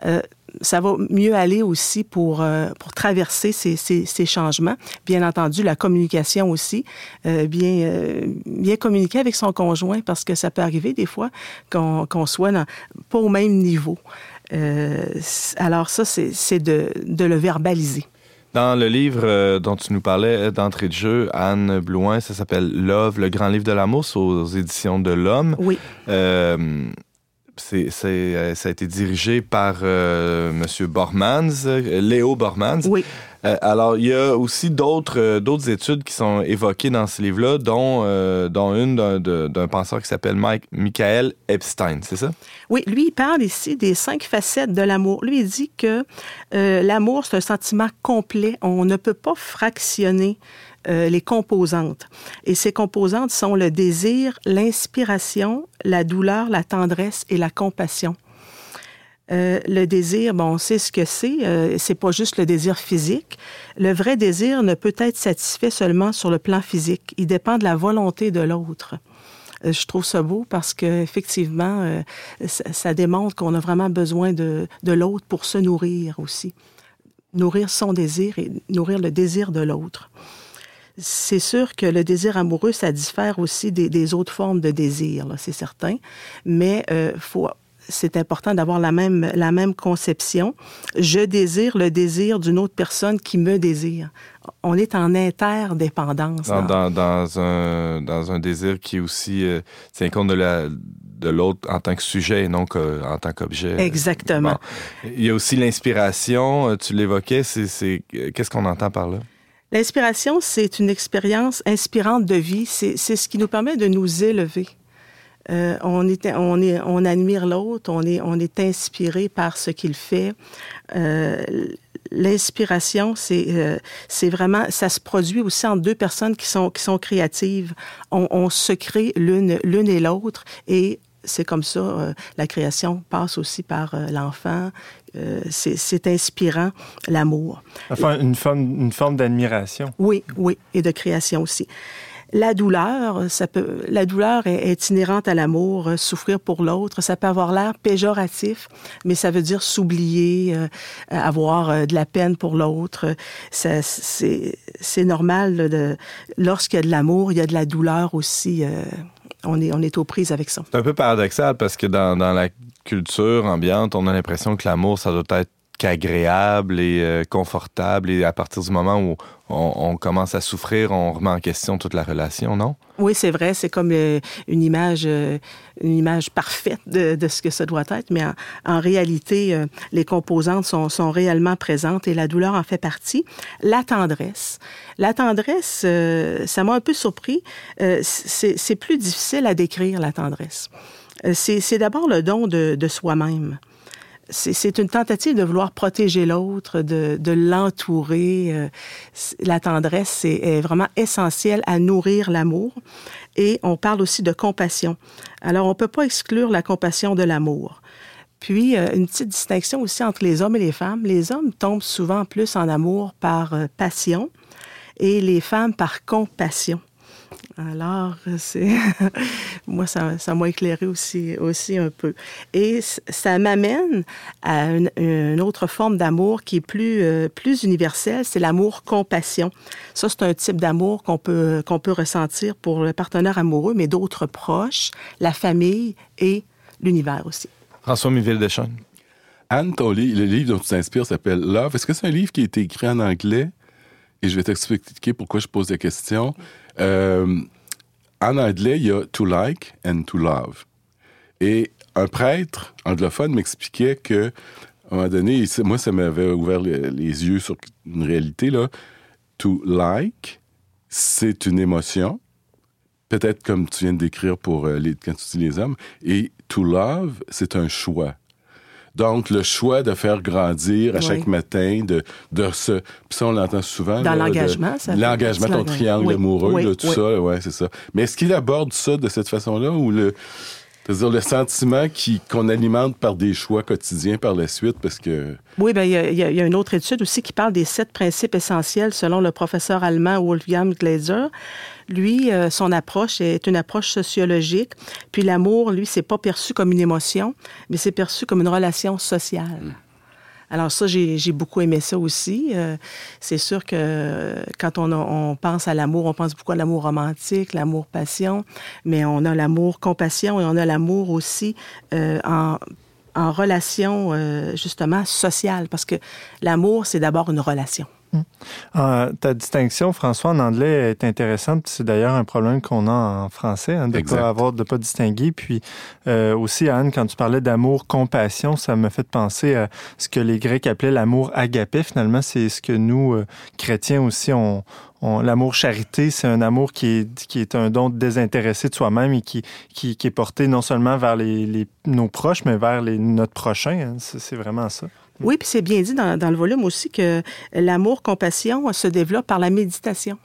euh, ça va mieux aller aussi pour, euh, pour traverser ces, ces, ces, changements. Bien entendu, la communication aussi, euh, bien, euh, bien communiquer avec son conjoint parce que ça peut arriver des fois qu'on qu soit dans, pas au même niveau. Euh, alors ça, c'est de, de le verbaliser. Dans le livre euh, dont tu nous parlais d'entrée de jeu, Anne Blouin, ça s'appelle Love, le grand livre de l'amour, aux éditions de l'Homme. Oui. Euh, c'est, euh, ça a été dirigé par euh, M. Bormans, euh, Léo Bormans. Oui. Euh, alors, il y a aussi d'autres, euh, d'autres études qui sont évoquées dans ce livre-là, dont, euh, dont une d'un, penseur qui s'appelle Michael Epstein, c'est ça? Oui, lui, il parle ici des cinq facettes de l'amour. Lui, il dit que l'amour, c'est un sentiment complet. On ne peut pas fractionner les composantes. Et ces composantes sont le désir, l'inspiration, la douleur, la tendresse et la compassion. Euh, le désir, bon, on sait ce que c'est. Euh, c'est pas juste le désir physique. Le vrai désir ne peut être satisfait seulement sur le plan physique. Il dépend de la volonté de l'autre. Euh, je trouve ça beau parce que effectivement, euh, ça, démontre qu'on a vraiment besoin de, de l'autre pour se nourrir aussi. Nourrir son désir et nourrir le désir de l'autre. C'est sûr que le désir amoureux, ça diffère aussi des, autres formes de désir, c'est certain. Mais faut, c'est important d'avoir la même, la même conception. Je désire le désir d'une autre personne qui me désire. On est en interdépendance. Dans, là. dans, dans un, dans un désir qui aussi euh, tient compte de, la, de l'autre en tant que sujet et non que- en tant qu'objet. Exactement. Bon. Il y a aussi l'inspiration, euh, tu l'évoquais, c'est, qu'est-ce qu'on entend par là? L'inspiration, c'est une expérience inspirante de vie. C'est c'est ce qui nous permet de nous élever. Euh, on, est, on, est, on admire l'autre, on est, on est inspiré par ce qu'il fait. Euh, L'inspiration, c'est euh, c'est vraiment, ça se produit aussi entre deux personnes qui sont, qui sont créatives. On, on se crée l'une et l'autre et c'est comme ça, euh, la création passe aussi par euh, l'enfant. Euh, c'est c'est inspirant, l'amour. Enfin, une forme, une forme d'admiration. Oui, oui, et de création aussi. La douleur, ça peut, la douleur est, inhérente à l'amour, euh, souffrir pour l'autre. Ça peut avoir l'air péjoratif, mais ça veut dire s'oublier, euh, avoir euh, de la peine pour l'autre. C'est normal. Lorsqu'il y a de l'amour, il y a de la douleur aussi. on, est, on est aux prises avec ça. C'est un peu paradoxal parce que dans, dans la culture ambiante, on a l'impression que l'amour, ça doit être qu'agréable et confortable. Et à partir du moment où on, commence à souffrir, on remet en question toute la relation, non? Oui, c'est vrai, c'est comme euh, une image, euh, une image parfaite de, ce que ça doit être, mais en, réalité, euh, les composantes sont, réellement présentes et la douleur en fait partie. La tendresse, la tendresse, ça m'a un peu surpris. C'est plus difficile à décrire la tendresse. C'est d'abord le don de soi-même c'est une tentative de vouloir protéger l'autre, de, l'entourer. Euh, La tendresse c'est- est vraiment essentielle à nourrir l'amour. Et on parle aussi de compassion. Alors, on peut pas exclure la compassion de l'amour. Puis, euh, une petite distinction aussi entre les hommes et les femmes. Les hommes tombent souvent plus en amour par euh, passion et les femmes par compassion. Alors, c'est moi, ça, ça m'a éclairé aussi, aussi un peu. Et ça m'amène à une, une autre forme d'amour qui est plus, euh, plus universelle, c'est l'amour-compassion. Ça, c'est un type d'amour qu'on peut, qu'on peut ressentir pour le partenaire amoureux, mais d'autres proches, la famille et l'univers aussi. François Miville Deschênes. Anne, ton li- le livre dont tu t'inspires s'appelle Love. Est-ce que c'est un livre qui a été écrit en anglais? Et je vais t'expliquer pourquoi je pose la question. Euh, en anglais, il y a to like and to love. Et un prêtre anglophone m'expliquait que, à un moment donné, moi, ça m'avait ouvert les, les yeux sur une réalité, là. To like, c'est une émotion. Peut-être comme tu viens de décrire pour euh, les, quand tu dis les hommes. Et to love, c'est un choix. Donc, le choix de faire grandir à Oui. chaque matin, de, de se... Puis ça, on l'entend souvent. Dans l'engagement, ça L'engagement, ton triangle oui, amoureux, oui, là, tout ça, ouais, c'est ça. Mais est-ce qu'il aborde ça de cette façon-là ou le... C'est-à-dire le sentiment qu'on alimente par des choix quotidiens par la suite, parce que... Oui, ben, il, y a, y une autre étude aussi qui parle des sept principes essentiels selon le professeur allemand Wolfgang Glaser. Lui, euh, son approche est une approche sociologique. Puis l'amour, lui, c'est pas perçu comme une émotion, mais c'est perçu comme une relation sociale. Alors ça, j'ai beaucoup aimé ça aussi. Euh, c'est sûr que quand on, on pense à l'amour, on pense beaucoup à l'amour romantique, l'amour passion, mais on a l'amour compassion et on a l'amour aussi euh, en, en relation euh, justement sociale, parce que l'amour, c'est d'abord une relation. Euh, ta distinction, François, en anglais est intéressante. C'est d'ailleurs un problème qu'on a en français, hein, de ne pas avoir, de pas distinguer. Puis euh, aussi, Anne, quand tu parlais d'amour, compassion, ça me fait penser à ce que les Grecs appelaient l'amour agapé. Finalement, c'est ce que nous, euh, chrétiens aussi, on, l'amour charité, c'est un amour qui est, qui est un don désintéressé de soi-même et qui, qui, qui est porté non seulement vers les, les- nos proches, mais vers les, notre prochain. hein. C'est vraiment ça. Oui, puis c'est bien dit dans, le volume aussi que l'amour-compassion se développe par la méditation.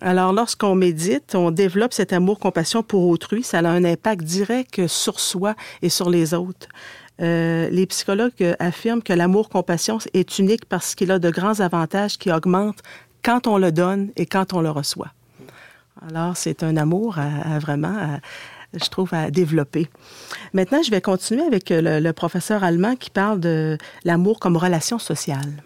Alors, lorsqu'on médite, on développe cet amour-compassion pour autrui. Ça a un impact direct sur soi et sur les autres. Euh, les psychologues affirment que l'amour-compassion est unique parce qu'il a de grands avantages qui augmentent quand on le donne et quand on le reçoit. Alors, c'est un amour à, vraiment, je trouve, à développer. Maintenant, je vais continuer avec le, le professeur allemand qui parle de l'amour comme relation sociale.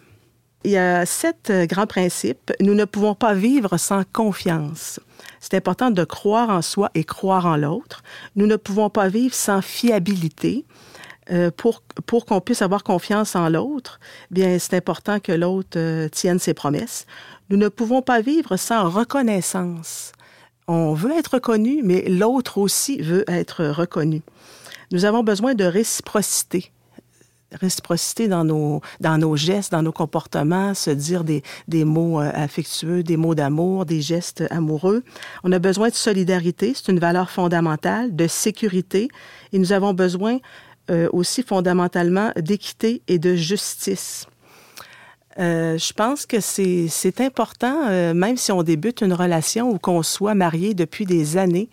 Il y a sept euh, grands principes. Nous ne pouvons pas vivre sans confiance. C'est important de croire en soi et croire en l'autre. Nous ne pouvons pas vivre sans fiabilité. Euh, pour pour qu'on puisse avoir confiance en l'autre, bien c'est important que l'autre euh, tienne ses promesses. Nous ne pouvons pas vivre sans reconnaissance. On veut être reconnu, mais l'autre aussi veut être reconnu. Nous avons besoin de réciprocité. Réciprocité dans nos, dans nos gestes, dans nos comportements, se dire des, des mots euh, affectueux, des mots d'amour, des gestes amoureux. On a besoin de solidarité, c'est une valeur fondamentale, de sécurité, et nous avons besoin euh, aussi fondamentalement d'équité et de justice. Euh, je pense que c'est important, euh, même si on débute une relation ou qu'on soit marié depuis des années,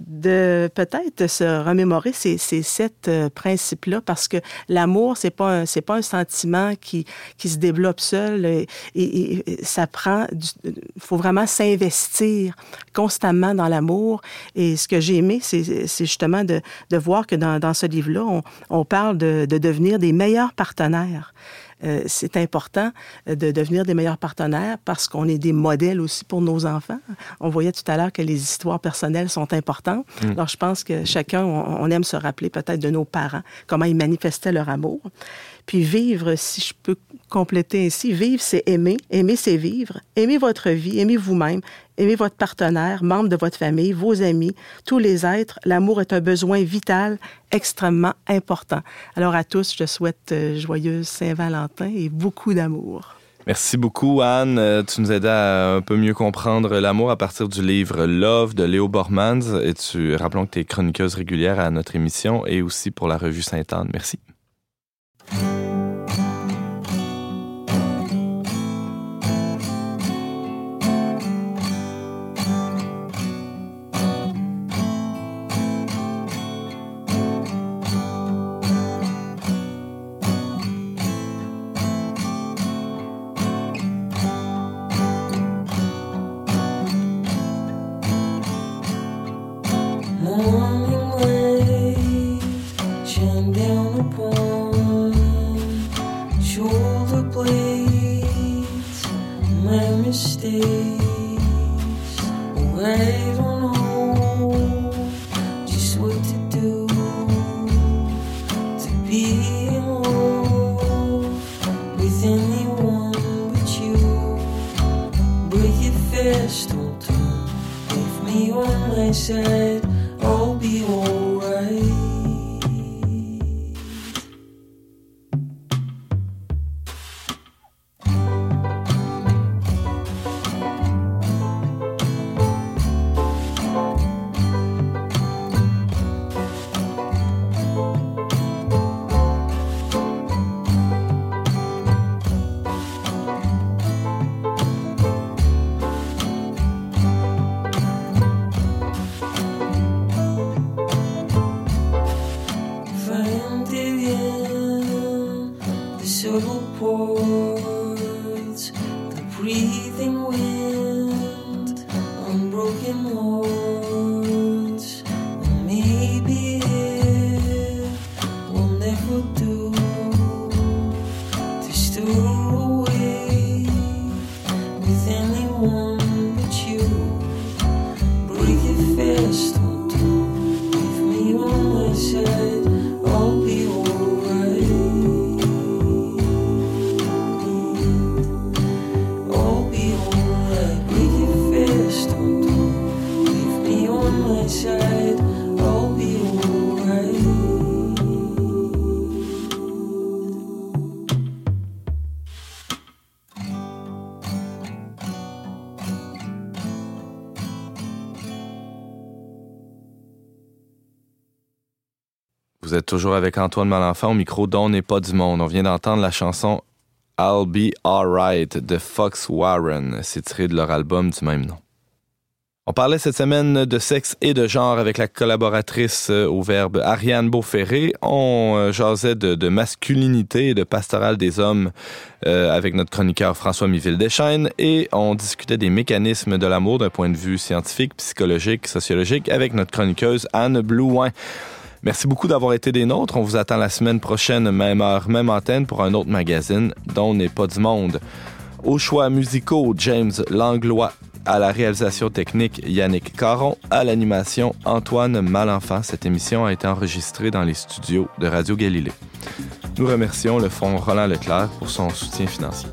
de peut-être se remémorer ces, ces sept euh, principes-là, parce que l'amour, c'est pas c'est pas un sentiment qui qui se développe seul. Et, et- et ça prend, il faut vraiment s'investir constamment dans l'amour. Et ce que j'ai aimé, c'est justement de, de voir que dans, dans ce livre-là, on, on parle de, de devenir des meilleurs partenaires. Euh, c'est important euh, de devenir des meilleurs partenaires parce qu'on est des modèles aussi pour nos enfants. On voyait tout à l'heure que les histoires personnelles sont importantes. Alors, je pense que chacun, on, on aime se rappeler peut-être de nos parents, comment ils manifestaient leur amour. Puis vivre, si je peux compléter ainsi, vivre, c'est aimer. Aimer, c'est vivre. Aimez votre vie, aimez vous-même, aimez votre partenaire, membre de votre famille, vos amis, tous les êtres. L'amour est un besoin vital, extrêmement important. Alors à tous, je souhaite euh, joyeuse Saint-Valentin et beaucoup d'amour. Merci beaucoup, Anne. Euh, Tu nous aidais à un peu mieux comprendre l'amour à partir du livre Love de Léo Bormans. Et tu, rappelons que tu es chroniqueuse régulière à notre émission et aussi pour la revue Sainte-Anne. Merci. Vous êtes toujours avec Antoine Malenfant au micro d'On n'est pas du monde. On vient d'entendre la chanson I'll Be Alright de Fox Warren. C'est tiré de leur album du même nom. On parlait cette semaine de sexe et de genre avec la collaboratrice euh, au verbe Ariane Beauferré. On euh, jasait de, masculinité et de pastoral des hommes euh, avec notre chroniqueur François Miville Deschaines et on discutait des mécanismes de l'amour d'un point de vue scientifique, psychologique, sociologique avec notre chroniqueuse Anne Blouin. Merci beaucoup d'avoir été des nôtres. On vous attend la semaine prochaine, même heure, même antenne pour un autre magazine dont n'est pas du monde. Aux choix musicaux, James Langlois. À la réalisation technique, Yannick Caron. À l'animation, Antoine Malenfant. Cette émission a été enregistrée dans les studios de Radio Galilée. Nous remercions le Fonds Roland Leclerc pour son soutien financier.